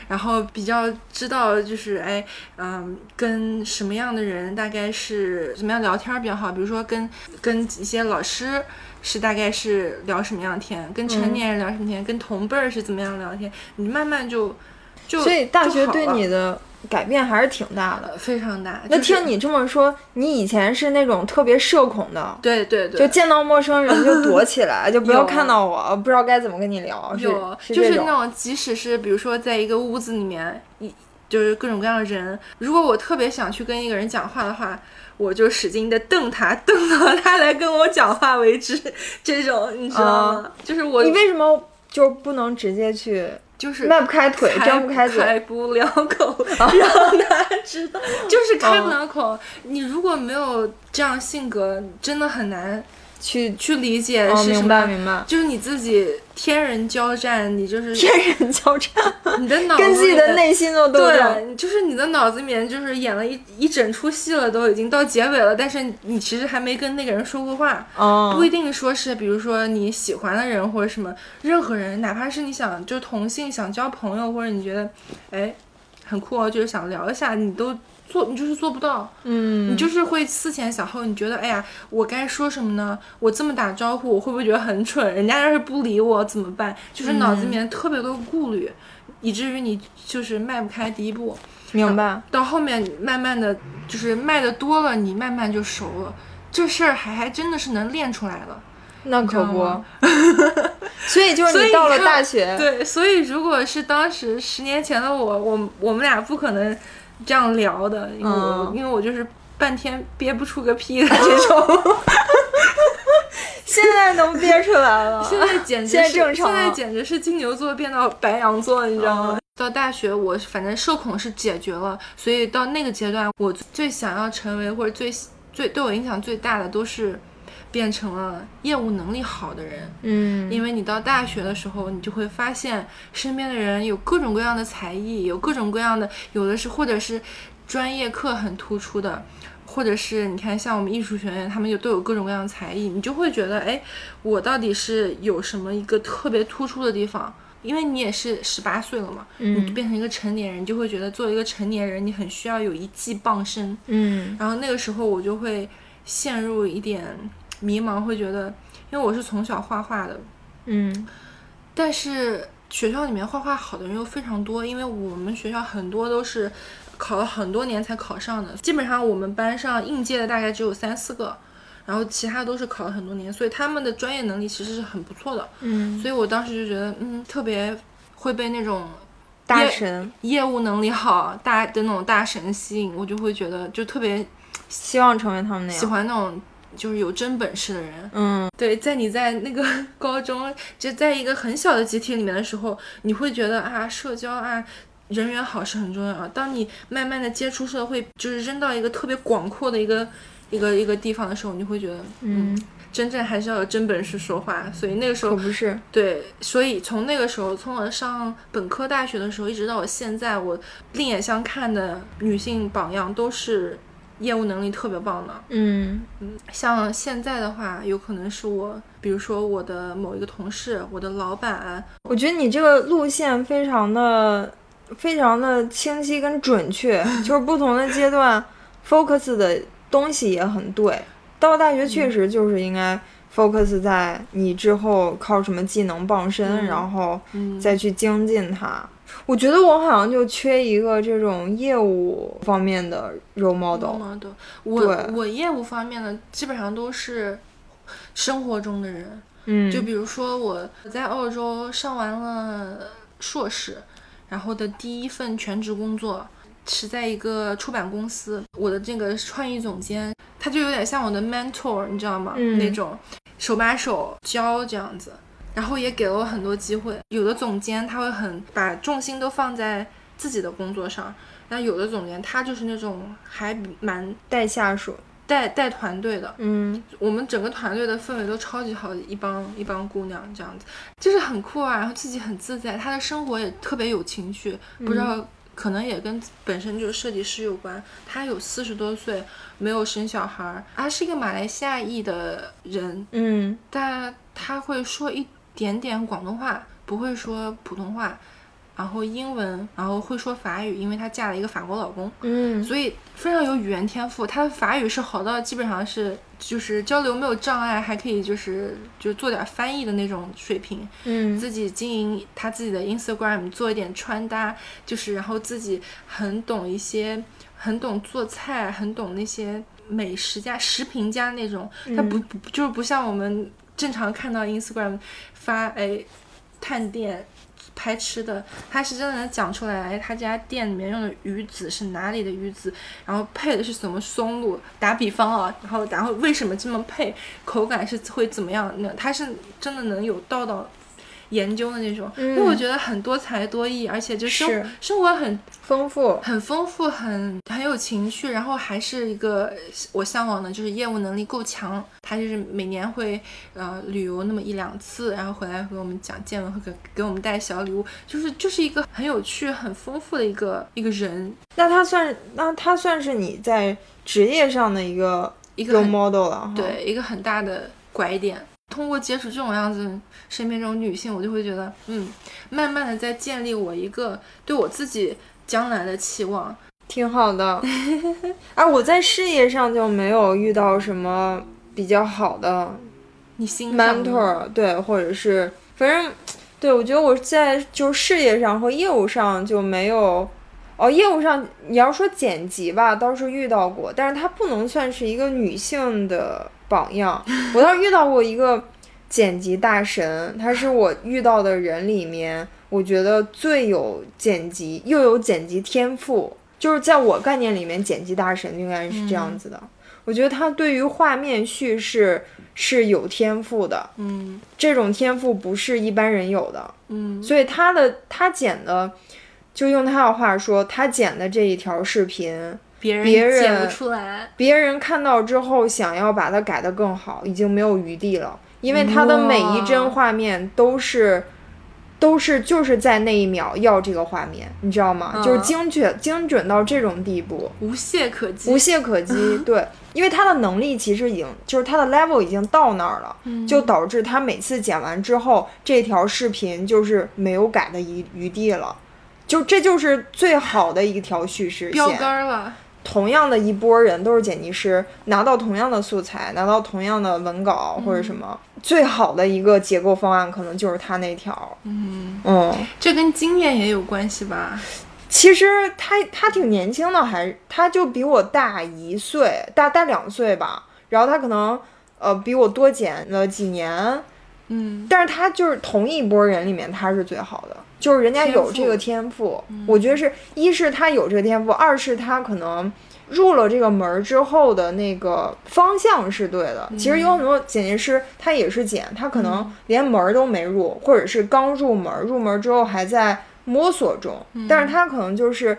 然后比较知道就是哎，嗯，跟什么样的人大概是怎么样聊天儿比较好，比如说跟跟一些老师是大概是聊什么样的天，跟成年人聊什么天，跟同辈儿是怎么样聊天，你慢慢就就所以大学对你的改变还是挺大的。呃非常大。那就是听你这么说，你以前是那种特别社恐的，对对对，就见到陌生人就躲起来，就不要看到我，不知道该怎么跟你聊，是有，就是那种，即使是比如说在一个屋子里面，一就是各种各样的人，如果我特别想去跟一个人讲话的话，我就使劲的瞪他，瞪到他来跟我讲话为止。这种你知道吗？就是我，你为什么就不能直接去就是迈不开腿，张不开嘴？开不了口，让他知道，就是开不了口。你如果没有这样性格，真的很难去去理解是什么。白明白。就是你自己天人交战，你就是天人交战，你的脑子跟自己里的内心都斗争。对，就是你的脑子里面就是演了一一整出戏了，都已经到结尾了，但是你其实还没跟那个人说过话。哦不一定说是，比如说你喜欢的人或者什么，任何人，哪怕是你想就同性想交朋友，或者你觉得，哎，很酷哦，就是想聊一下，你都做，你就是做不到，嗯，你就是会思前想后，你觉得，哎呀，我该说什么呢？我这么打招呼，我会不会觉得很蠢？人家要是不理我怎么办？就是脑子里面特别多顾虑，以至于你就是迈不开第一步。明白。到后面慢慢的就是迈的多了，你慢慢就熟了。这事儿还还真的是能练出来的。那可不。所以就是你到了大学，对，所以如果是当时十年前的我，我我们俩不可能这样聊的，因为我、嗯因为我就是半天憋不出个屁的这种。现在能憋出来了。现在简直现在是正常现在简直是金牛座变到白羊座，你知道吗？到大学，我反正社恐是解决了，所以到那个阶段，我最想要成为或者最最对我影响最大的都是变成了业务能力好的人。嗯，因为你到大学的时候，你就会发现身边的人有各种各样的才艺，有各种各样的，有的是或者是专业课很突出的，或者是你看像我们艺术学院，他们就都有各种各样的才艺，你就会觉得，哎，我到底是有什么一个特别突出的地方？因为你也是十八岁了嘛，嗯你变成一个成年人，你就会觉得作为一个成年人，你很需要有一技傍身。嗯然后那个时候我就会陷入一点迷茫，会觉得，因为我是从小画画的，嗯。但是学校里面画画好的人又非常多，因为我们学校很多都是考了很多年才考上的，基本上我们班上应届的大概只有三四个，然后其他都是考了很多年，所以他们的专业能力其实是很不错的。嗯，所以我当时就觉得，嗯，特别会被那种大神。业务能力好大的那种大神吸引，我就会觉得就特别希望成为他们那样。喜欢那种就是有真本事的人。嗯对，在你在那个 高中，就在一个很小的集体里面的时候，你会觉得啊，社交啊，人缘好是很重要啊。当你慢慢的接触社会，就是扔到一个特别广阔的一个一个一个地方的时候，你会觉得，嗯，真正还是要有真本事说话。所以那个时候，不是。对，所以从那个时候，从我上本科大学的时候，一直到我现在，我另眼相看的女性榜样都是业务能力特别棒的。嗯像现在的话，有可能是我，比如说我的某一个同事，我的老板，我觉得你这个路线非常的、非常的清晰跟准确，就是不同的阶段 focus 的东西也很对。到大学确实就是应该 focus 在你之后靠什么技能傍身，嗯然后嗯，再去精进它。我觉得我好像就缺一个这种业务方面的 role model。model，我我业务方面的基本上都是生活中的人，嗯，就比如说我我在澳洲上完了硕士，然后的第一份全职工作是在一个出版公司，我的这个创意总监，他就有点像我的 mentor，你知道吗？嗯。那种手把手教这样子，然后也给了我很多机会。有的总监他会很把重心都放在自己的工作上，那有的总监他就是那种还蛮带下属，带带团队的，嗯我们整个团队的氛围都超级好，一帮一帮姑娘这样子，就是很酷啊，然后自己很自在，她的生活也特别有情趣，不知道可能也跟本身就是设计师有关。她有四十多岁，没有生小孩儿，她是一个马来西亚裔的人，嗯但她会说一点点广东话，不会说普通话。然后英文，然后会说法语，因为她嫁了一个法国老公。嗯所以非常有语言天赋。她的法语是好到基本上是就是交流没有障碍，还可以就是就做点翻译的那种水平。嗯自己经营她自己的 Instagram，做一点穿搭，就是然后自己很懂一些，很懂做菜，很懂那些美食家、食评家那种。他不不就是不像我们正常看到 Instagram 发哎探店。拍吃的，他是真的能讲出来，哎，他家店里面用的鱼子是哪里的鱼子，然后配的是什么松露。打比方啊，然后然后为什么这么配，口感是会怎么样？那他是真的能有道道研究的那种，因为我觉得很多才多艺，而且就生是生活很丰富，很丰富，很很有情趣，然后还是一个我向往的，就是业务能力够强。他就是每年会呃旅游那么一两次，然后回来和我们讲见闻，会给给我们带小礼物，就是就是一个很有趣、很丰富的一个一个人，那他算那他算是你在职业上的一个一个 model 了。对一个很大的拐点。通过接触这种样子身边这种女性，我就会觉得，嗯，慢慢的在建立我一个对我自己将来的期望。挺好的。而 我在事业上就没有遇到什么比较好的你欣赏吗 mentor，对，或者是反正对我觉得我在就事业上和业务上就没有。哦，业务上你要说剪辑吧，倒是遇到过，但是它不能算是一个女性的榜样。我倒是遇到过一个剪辑大神，他是我遇到的人里面，我觉得最有剪辑又有剪辑天赋，就是在我概念里面，剪辑大神应该是这样子的。我觉得他对于画面叙事是有天赋的，嗯这种天赋不是一般人有的，嗯所以他的他剪的，就用他的话说，他剪的这一条视频，别人别人剪不出来，别人看到之后想要把它改得更好，已经没有余地了，因为他的每一帧画面都是。都是就是在那一秒要这个画面，你知道吗？嗯就是精确精准到这种地步。无懈可击。无懈可击，对，因为他的能力其实已经就是他的 level 已经到那儿了，就导致他每次剪完之后，这条视频就是没有改的余余地了，就这就是最好的一条叙事标线。杆了，同样的一波人都是剪辑师，拿到同样的素材，拿到同样的文稿或者什么，最好的一个结构方案可能就是他那条。嗯，嗯，这跟经验也有关系吧？其实他他挺年轻的，还他就比我大一岁，大大两岁吧。然后他可能呃比我多剪了几年，嗯，但是他就是同一波人里面他是最好的，就是人家有这个天赋。我觉得是一是他有这个天赋，二是他可能入了这个门儿之后的那个方向是对的。其实有很多剪辑师他也是剪，他可能连门儿都没入，或者是刚入门儿，入门儿之后还在摸索中，但是他可能就是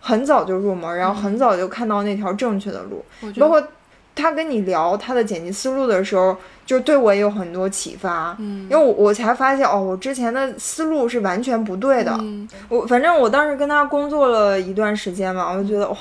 很早就入门儿，然后很早就看到那条正确的路。包括他跟你聊他的剪辑思路的时候，就对我也有很多启发。嗯因为我我才发现哦，我之前的思路是完全不对的。嗯我反正我当时跟他工作了一段时间嘛，我就觉得哇，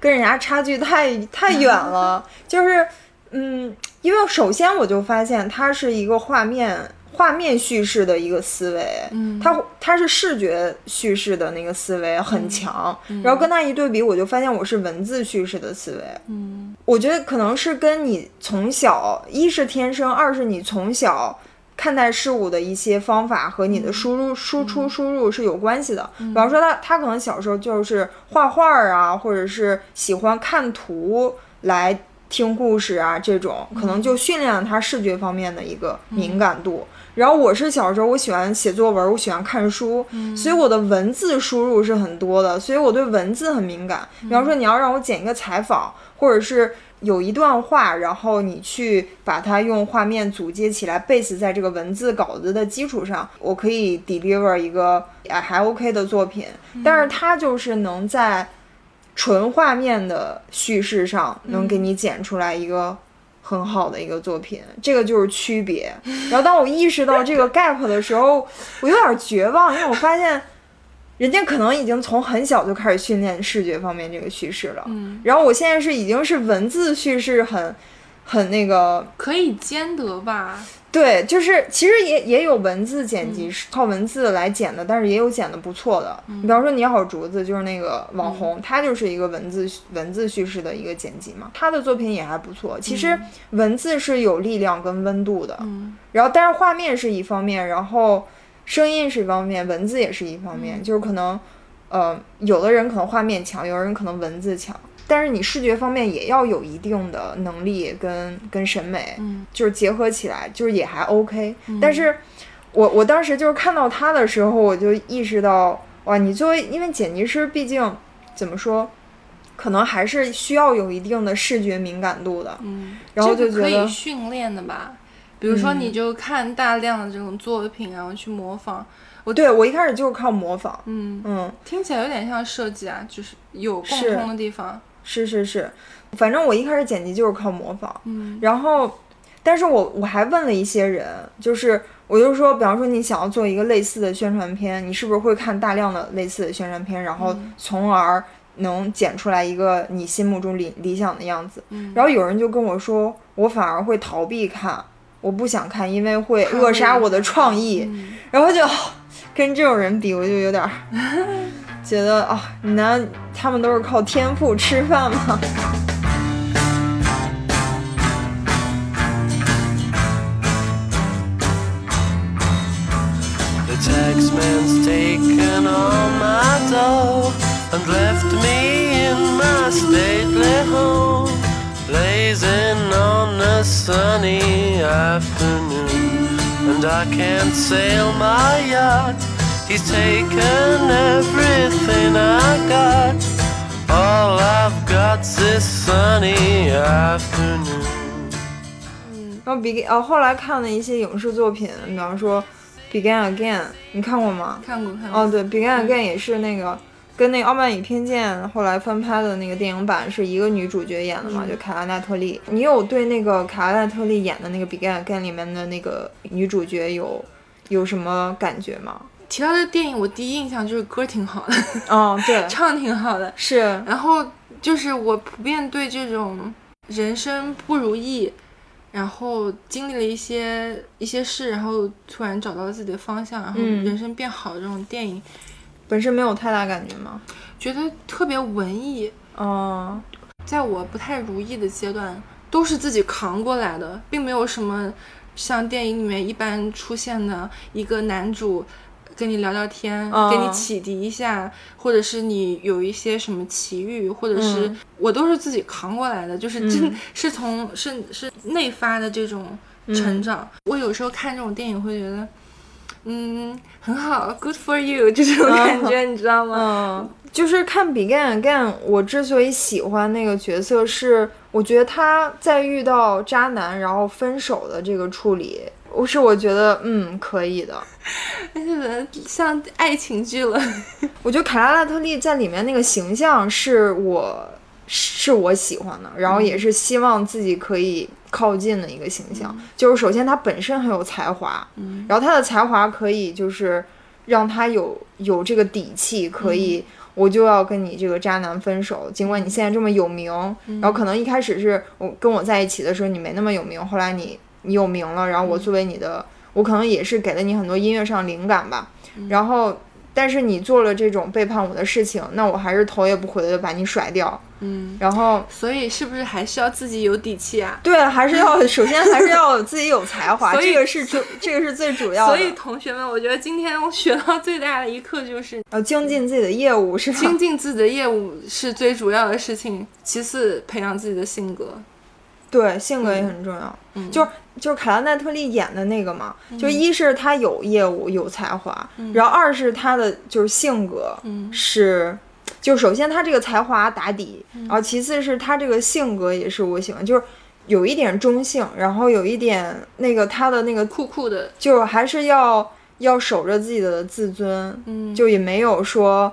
跟人家差距太太远了。就是嗯，因为首先我就发现他是一个画面画面叙事的一个思维，嗯。他他是视觉叙事的那个思维很强，然后跟他一对比，我就发现我是文字叙事的思维。嗯。我觉得可能是跟你从小，一是天生，二是你从小看待事物的一些方法和你的输入、输出、输入是有关系的。比方说他，他可能小时候就是画画儿啊，或者是喜欢看图来听故事啊，这种可能就训练了他视觉方面的一个敏感度。然后我是小时候，我喜欢写作文，我喜欢看书，所以我的文字输入是很多的，所以我对文字很敏感。比方说，你要让我剪一个采访，或者是有一段话，然后你去把它用画面组接起来，base 在这个文字稿子的基础上，我可以 deliver 一个也还 OK 的作品。但是它就是能在纯画面的叙事上，能给你剪出来一个很好的一个作品，这个就是区别。然后当我意识到这个 gap 的时候，我有点绝望，因为我发现。人家可能已经从很小就开始训练视觉方面这个叙事了，嗯，然后我现在是已经是文字叙事很，很那个，可以兼得吧？对，就是其实也也有文字剪辑是靠文字来剪的，但是也有剪的不错的。你比方说你好竹子，就是那个网红，他就是一个文字文字叙事的一个剪辑嘛，他的作品也还不错。其实文字是有力量跟温度的，嗯。然后但是画面是一方面，然后声音是一方面，文字也是一方面，就是可能，呃，有的人可能画面强，有的人可能文字强，但是你视觉方面也要有一定的能力跟跟审美，嗯就是结合起来，就是也还 OK。但是我我当时就是看到他的时候，我就意识到，哇，你作为因为剪辑师，毕竟怎么说，可能还是需要有一定的视觉敏感度的。嗯，然后这个可就觉得以训练的吧？比如说，嗯你就看大量的这种作品，然后去模仿。我对我一开始就是靠模仿，嗯，嗯。听起来有点像设计啊，就是有共通的地方。是是是，反正我一开始剪辑就是靠模仿，嗯然后，但是我我还问了一些人，就是我就说，比方说你想要做一个类似的宣传片，你是不是会看大量的类似的宣传片，然后从而能剪出来一个你心目中理理想的样子？嗯然后有人就跟我说，我反而会逃避看，我不想看，因为会扼杀我的创意。嗯然后就 跟这种人比，我就有点儿 觉得啊，难道他们都是靠天赋吃饭吗？ The taxman's taken all my dough and left me in my stately home, blazing on a sunny afternoon. And I can't sail my yacht, he's taken everything I got. All I've got's this sunny afternoon. 嗯然后比呃后来看了一些影视作品，比方说《Begin Again》，你看过吗？看过看过。哦，对，《Begin Again》也是那个跟那个《傲慢与偏见》后来翻拍的那个电影版是一个女主角演的嘛，就凯拉奈特利。你有对那个凯拉奈特利演的那个《Begin Again》里面的那个女主角有有什么感觉吗？提到这电影，我第一印象就是歌挺好的，哦，对，唱挺好的。是，然后就是我普遍对这种人生不如意，然后经历了一些一些事，然后突然找到了自己的方向，然后嗯人生变好的这种电影，本身没有太大感觉吗？觉得特别文艺。哦，在我不太如意的阶段，都是自己扛过来的，并没有什么像电影里面一般出现的一个男主跟你聊聊天，嗯给你启迪一下，或者是你有一些什么奇遇，或者是、嗯我都是自己扛过来的，就是真、嗯 是从是是内发的这种成长。我有时候看这种电影会觉得。嗯，很好，Good for you，这种感觉，你知道吗？嗯，就是看《Begin Again》，我之所以喜欢那个角色是，我觉得他在遇到渣男然后分手的这个处理，我是我觉得嗯可以的。而且像爱情剧了。我觉得卡拉拉特利在里面那个形象是我是我喜欢的，然后也是希望自己可以靠近的一个形象。就是首先他本身很有才华，嗯然后他的才华可以就是让他有有这个底气，可以、我就要跟你这个渣男分手，尽管你现在这么有名，然后可能一开始是我跟我在一起的时候你没那么有名，后来你你有名了，然后我作为你的，我可能也是给了你很多音乐上灵感吧，然后。但是你做了这种背叛我的事情，那我还是头也不回的把你甩掉。嗯，然后，所以是不是还是要自己有底气啊？对，还是要首先还是要自己有才华，所以这个是主，这个是最主要的。所以同学们，我觉得今天我学到最大的一课就是，要精进自己的业务，是吧？精进自己的业务是最主要的事情，其次培养自己的性格。对，性格也很重要。嗯。就是就是凯拉奈特利演的那个嘛，就一是他有业务有才华，然后二是他的就是性格嗯。是就首先他这个才华打底，然后其次是他这个性格也是我喜欢，就是有一点中性，然后有一点那个他的那个酷酷的，就还是要要守着自己的自尊，嗯，就也没有说，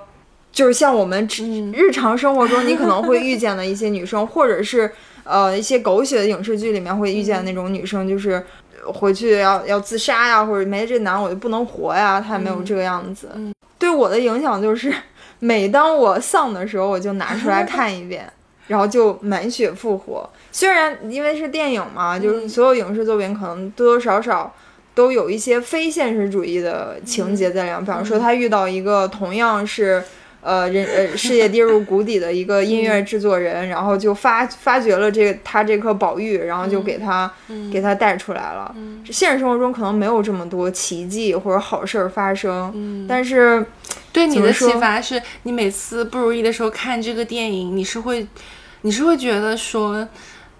就是像我们日常生活中你可能会遇见的一些女生，或者是呃一些狗血的影视剧里面会遇见那种女生，就是回去要要自杀呀，或者没这男我就不能活呀，她也没有这个样子。嗯对我的影响就是，每当我丧的时候，我就拿出来看一遍。然后就满血复活。虽然因为是电影嘛，就是嗯所有影视作品可能多多少少都有一些非现实主义的情节在里面。比方说，他遇到一个同样是呃人呃事业跌入谷底的一个音乐制作人，然后就发发掘了这个他这颗宝玉，然后就给他、嗯给他带出来了。嗯。现实生活中可能没有这么多奇迹或者好事儿发生，嗯，但是对你的启发是你每次不如意的时候看这个电影，你是会，你是会觉得说，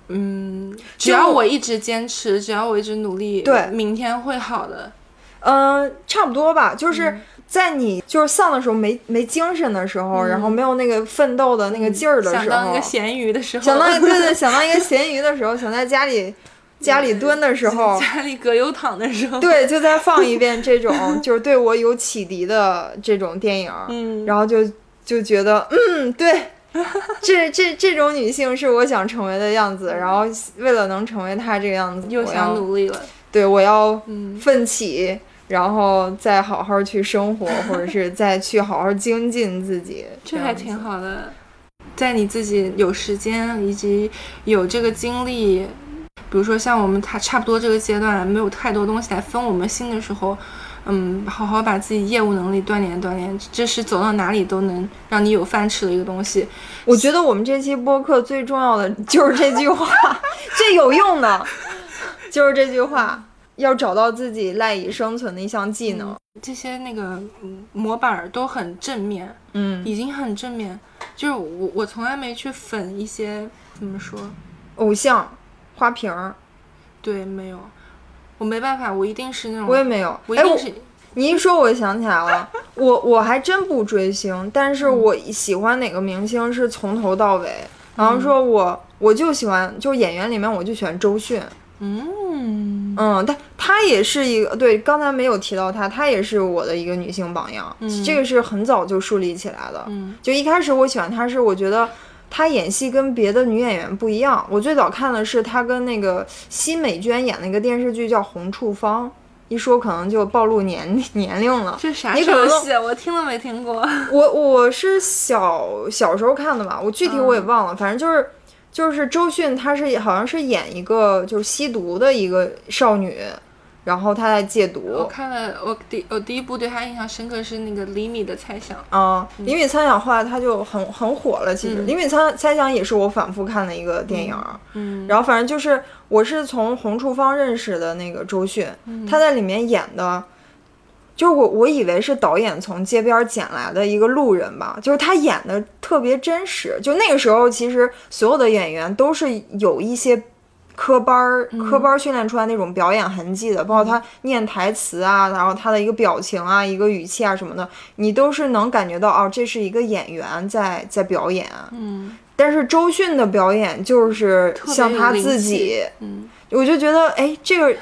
嗯，只要我一直坚持，只要我一直努力，对。明天会好的。嗯，差不多吧，嗯就是在你就是丧的时候没没精神的时候，然后没有那个奋斗的那个劲儿的时候，嗯想当一个咸鱼的时候，想当对对，想当一个咸鱼的时候，想在家里家里蹲的时候，家里葛优躺的时候，对，就再放一遍这种 就是对我有启迪的这种电影，嗯，然后就就觉得嗯，对。这这这种女性是我想成为的样子，然后为了能成为她这个样子，又想努力了。对我要嗯。奋起，然后再好好去生活，或者是再去好好精进自己。这还挺好的，在你自己有时间以及有这个精力，比如说像我们差差不多这个阶段没有太多东西来分我们心的时候，嗯，好好把自己业务能力锻炼锻炼，这是走到哪里都能让你有饭吃的一个东西。我觉得我们这期播客最重要的就是这句话，最有用的就是这句话，要找到自己赖以生存的一项技能。这些那个嗯模板儿都很正面，嗯，已经很正面。就是我我从来没去粉一些怎么说，偶像花瓶儿，对，没有，我没办法，我一定是那种，我也没有。哎，我我一定是，你一说，我想起来了，我我还真不追星，但是我喜欢哪个明星是从头到尾。然后说我我就喜欢，就演员里面我就喜欢周迅，嗯嗯，但她也是一个对，刚才没有提到她，她也是我的一个女性榜样，嗯这个是很早就树立起来的。嗯就一开始我喜欢她是我觉得她演戏跟别的女演员不一样，我最早看的是她跟那个奚美娟演那个电视剧叫《红处方》，一说可能就暴露年年龄了。这啥游戏？我听都没听过。我我是小小时候看的吧，我具体我也忘了，反正就是就是周迅，她是好像是演一个就是吸毒的一个少女，然后她在戒毒我毒。看了，我第我第一部对她印象深刻是那个厘米的猜想。啊，李米猜想后来她就很很火了。其实嗯李米猜猜想也是我反复看的一个电影儿，嗯，然后反正就是我是从红处方认识的那个周迅，嗯她在里面演的，就是我我以为是导演从街边捡来的一个路人吧，就是他演的特别真实。就那个时候，其实所有的演员都是有一些科班儿、嗯科班儿训练出来那种表演痕迹的，包括他念台词啊，然后他的一个表情啊、一个语气啊什么的，你都是能感觉到哦，这是一个演员在在表演。嗯但是周迅的表演就是像他自己，嗯我就觉得哎，这个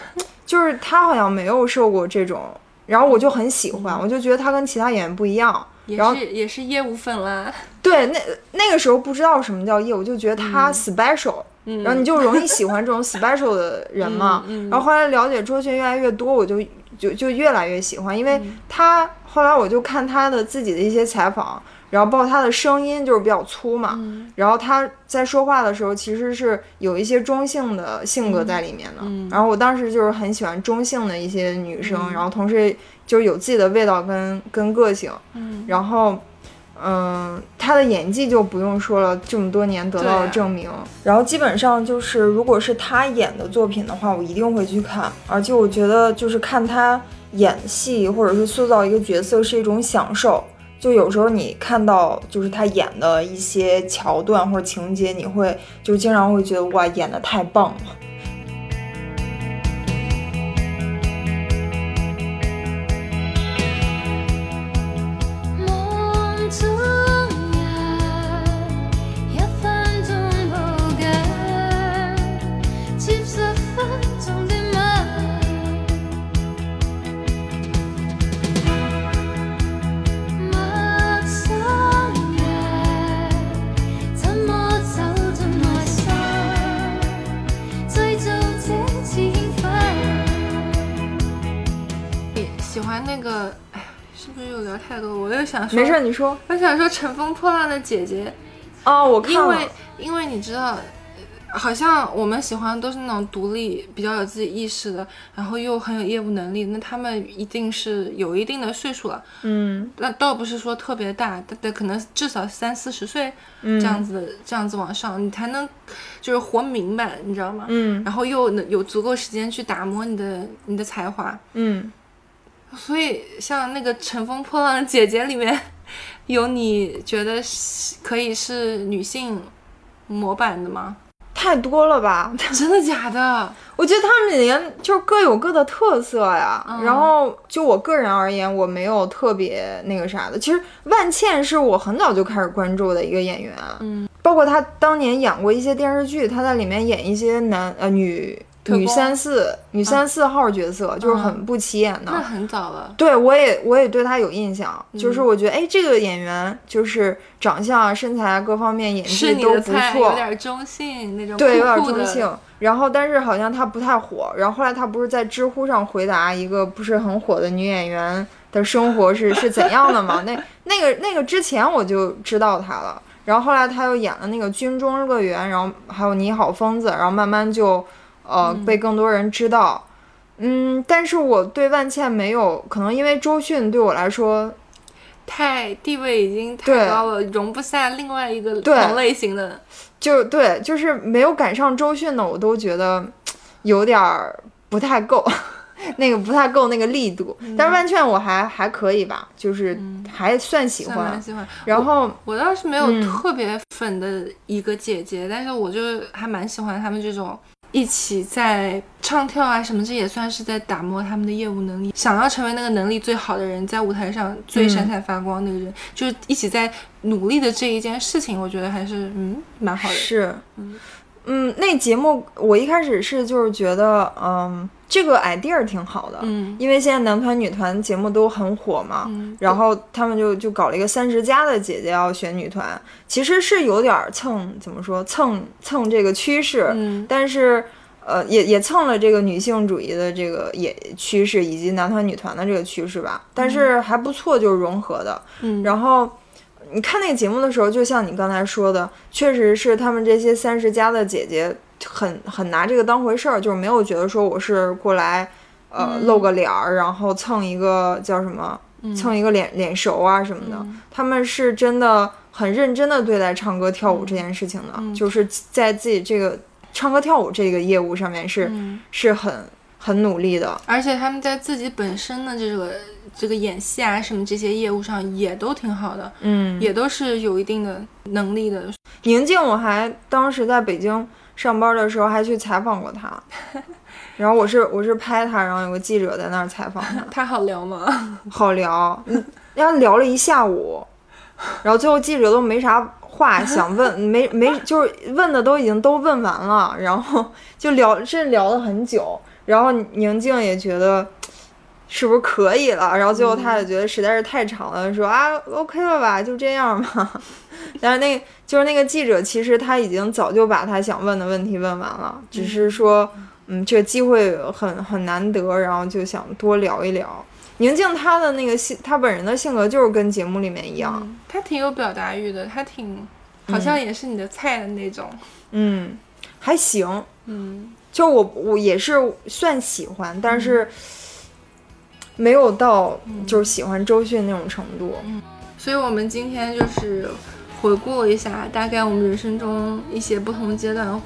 就是他好像没有受过这种，然后我就很喜欢，我就觉得他跟其他演员不一样。也然后是也是业务粉啦。对，那那个时候不知道什么叫业务，就觉得他 special，、嗯，然后你就容易喜欢这种 special 的人嘛。嗯嗯然后后来了解周迅越来越多，我就就就越来越喜欢，因为嗯他后来我就看他的自己的一些采访，然后包括他的声音就是比较粗嘛，嗯然后他在说话的时候其实是有一些中性的性格在里面的。嗯然后我当时就是很喜欢中性的一些女生，然后同时就是有自己的味道跟跟个性，嗯然后。嗯，他的演技就不用说了，这么多年得到了证明。然后基本上就是，如果是他演的作品的话，我一定会去看。而且我觉得，就是看他演戏或者是塑造一个角色是一种享受。就有时候你看到就是他演的一些桥段或者情节，你会就经常会觉得哇，演的太棒了。不是又聊太多，我又想说，没事，你说。我想说《乘风破浪的姐姐》，哦，我看了。因为因为你知道，呃好像我们喜欢都是那种独立、比较有自己意识的，然后又很有业务能力，那他们一定是有一定的岁数了。嗯。那倒不是说特别大，但但可能至少三四十岁嗯。这样子的、这样子往上，你才能就是活明白，你知道吗？嗯。然后又能有足够时间去打磨你的你的才华，嗯，所以像那个《乘风破浪的姐姐》里面，有你觉得是可以是女性模板的吗？太多了吧？真的假的？我觉得他们里面就各有各的特色呀。嗯然后就我个人而言，我没有特别那个啥的。其实万茜是我很早就开始关注的一个演员，嗯，包括她当年演过一些电视剧，她在里面演一些男呃女女三四女三四号角色，就是很不起眼的。那很早了。对我也我也对她有印象，嗯就是我觉得哎，这个演员就是长相啊、身材啊各方面演技都不，错，有点中性那种，对，有点中性。然后，但是好像她不太火。然后后来她不是在知乎上回答一个不是很火的女演员的生活是是怎样的吗？那那个那个之前我就知道她了。然后后来她又演了那个《军中乐园》，然后还有《你好，疯子》，然后慢慢就呃、被更多人知道。嗯，但是我对万茜没有，可能因为周迅对我来说，太地位已经太高了，容不下另外一个同类型的。就对，就是没有赶上周迅的，我都觉得有点儿不太够，那个不太够那个力度。但是万茜我还还可以吧，就是还算喜欢算。喜欢。然后我倒是没有嗯特别粉的一个姐姐，但是我就还蛮喜欢她们这种一起在唱跳啊什么，这也算是在打磨他们的业务能力。想要成为那个能力最好的人，在舞台上最闪闪发光那个人，就是一起在努力的这一件事情，我觉得还是嗯蛮好的。是，嗯，那节目我一开始是就是觉得，嗯，这个 idea 挺好的，嗯。因为现在男团女团节目都很火嘛，嗯，然后他们就就搞了一个三十加的姐姐要选女团，其实是有点儿蹭怎么说蹭蹭这个趋势，嗯。但是呃也也蹭了这个女性主义的这个也趋势以及男团女团的这个趋势吧，但是还不错，就是融合的。嗯，然后你看那个节目的时候，就像你刚才说的，确实是他们这些三十加的姐姐很很拿这个当回事儿，就是没有觉得说我是过来呃、嗯露个脸儿，然后蹭一个叫什么。蹭一个脸脸熟啊什么的，嗯他们是真的很认真的对待唱歌跳舞这件事情的，嗯就是在自己这个唱歌跳舞这个业务上面是、嗯是很很努力的。而且他们在自己本身的这个这个演戏啊什么这些业务上也都挺好的，嗯，也都是有一定的能力的。宁静，我还当时在北京上班的时候还去采访过她，然后我是我是拍她，然后有个记者在那儿采访她，他好聊吗？好聊，嗯，然后聊了一下午，然后最后记者都没啥话想问，没没就是问的都已经都问完了，然后就聊，真聊了很久，然后宁静也觉得。是不是可以了？然后最后他也觉得实在是太长了，说啊，OK 了吧，就这样吧。但是那就是那个记者，其实他已经早就把他想问的问题问完了，只是说，嗯，这个机会很很难得，然后就想多聊一聊。宁静她的那个性，她本人的性格就是跟节目里面一样，嗯他挺有表达欲的，他挺好像也是你的菜的那种。嗯，还行。嗯就我我也是算喜欢，但是没有到就是喜欢周迅那种程度。嗯所以我们今天就是回顾了一下，大概我们人生中一些不同阶段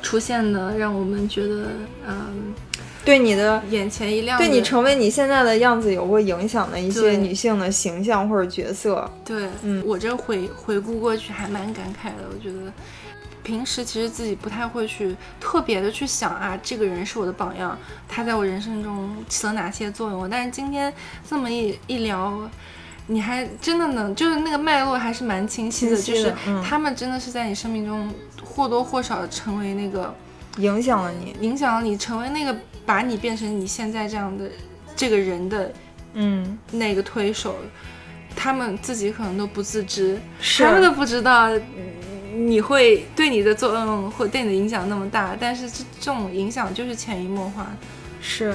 出现的，让我们觉得嗯对你的，眼前一亮。对你成为你现在的样子有过影响的一些女性的形象或者角色。对，嗯我这回回顾过去还蛮感慨的。我觉得平时其实自己不太会去特别的去想啊，这个人是我的榜样，他在我人生中起了哪些作用。但是今天这么一一聊，你还真的能，就是那个脉络还是蛮清晰的，晰的就是嗯他们真的是在你生命中或多或少的成为那个影响了你，影响了你，成为那个把你变成你现在这样的这个人的嗯，那个推手，他们自己可能都不自知，是他们都不知道你会对你的作用会对你的影响那么大，但是这这种影响就是潜移默化。是。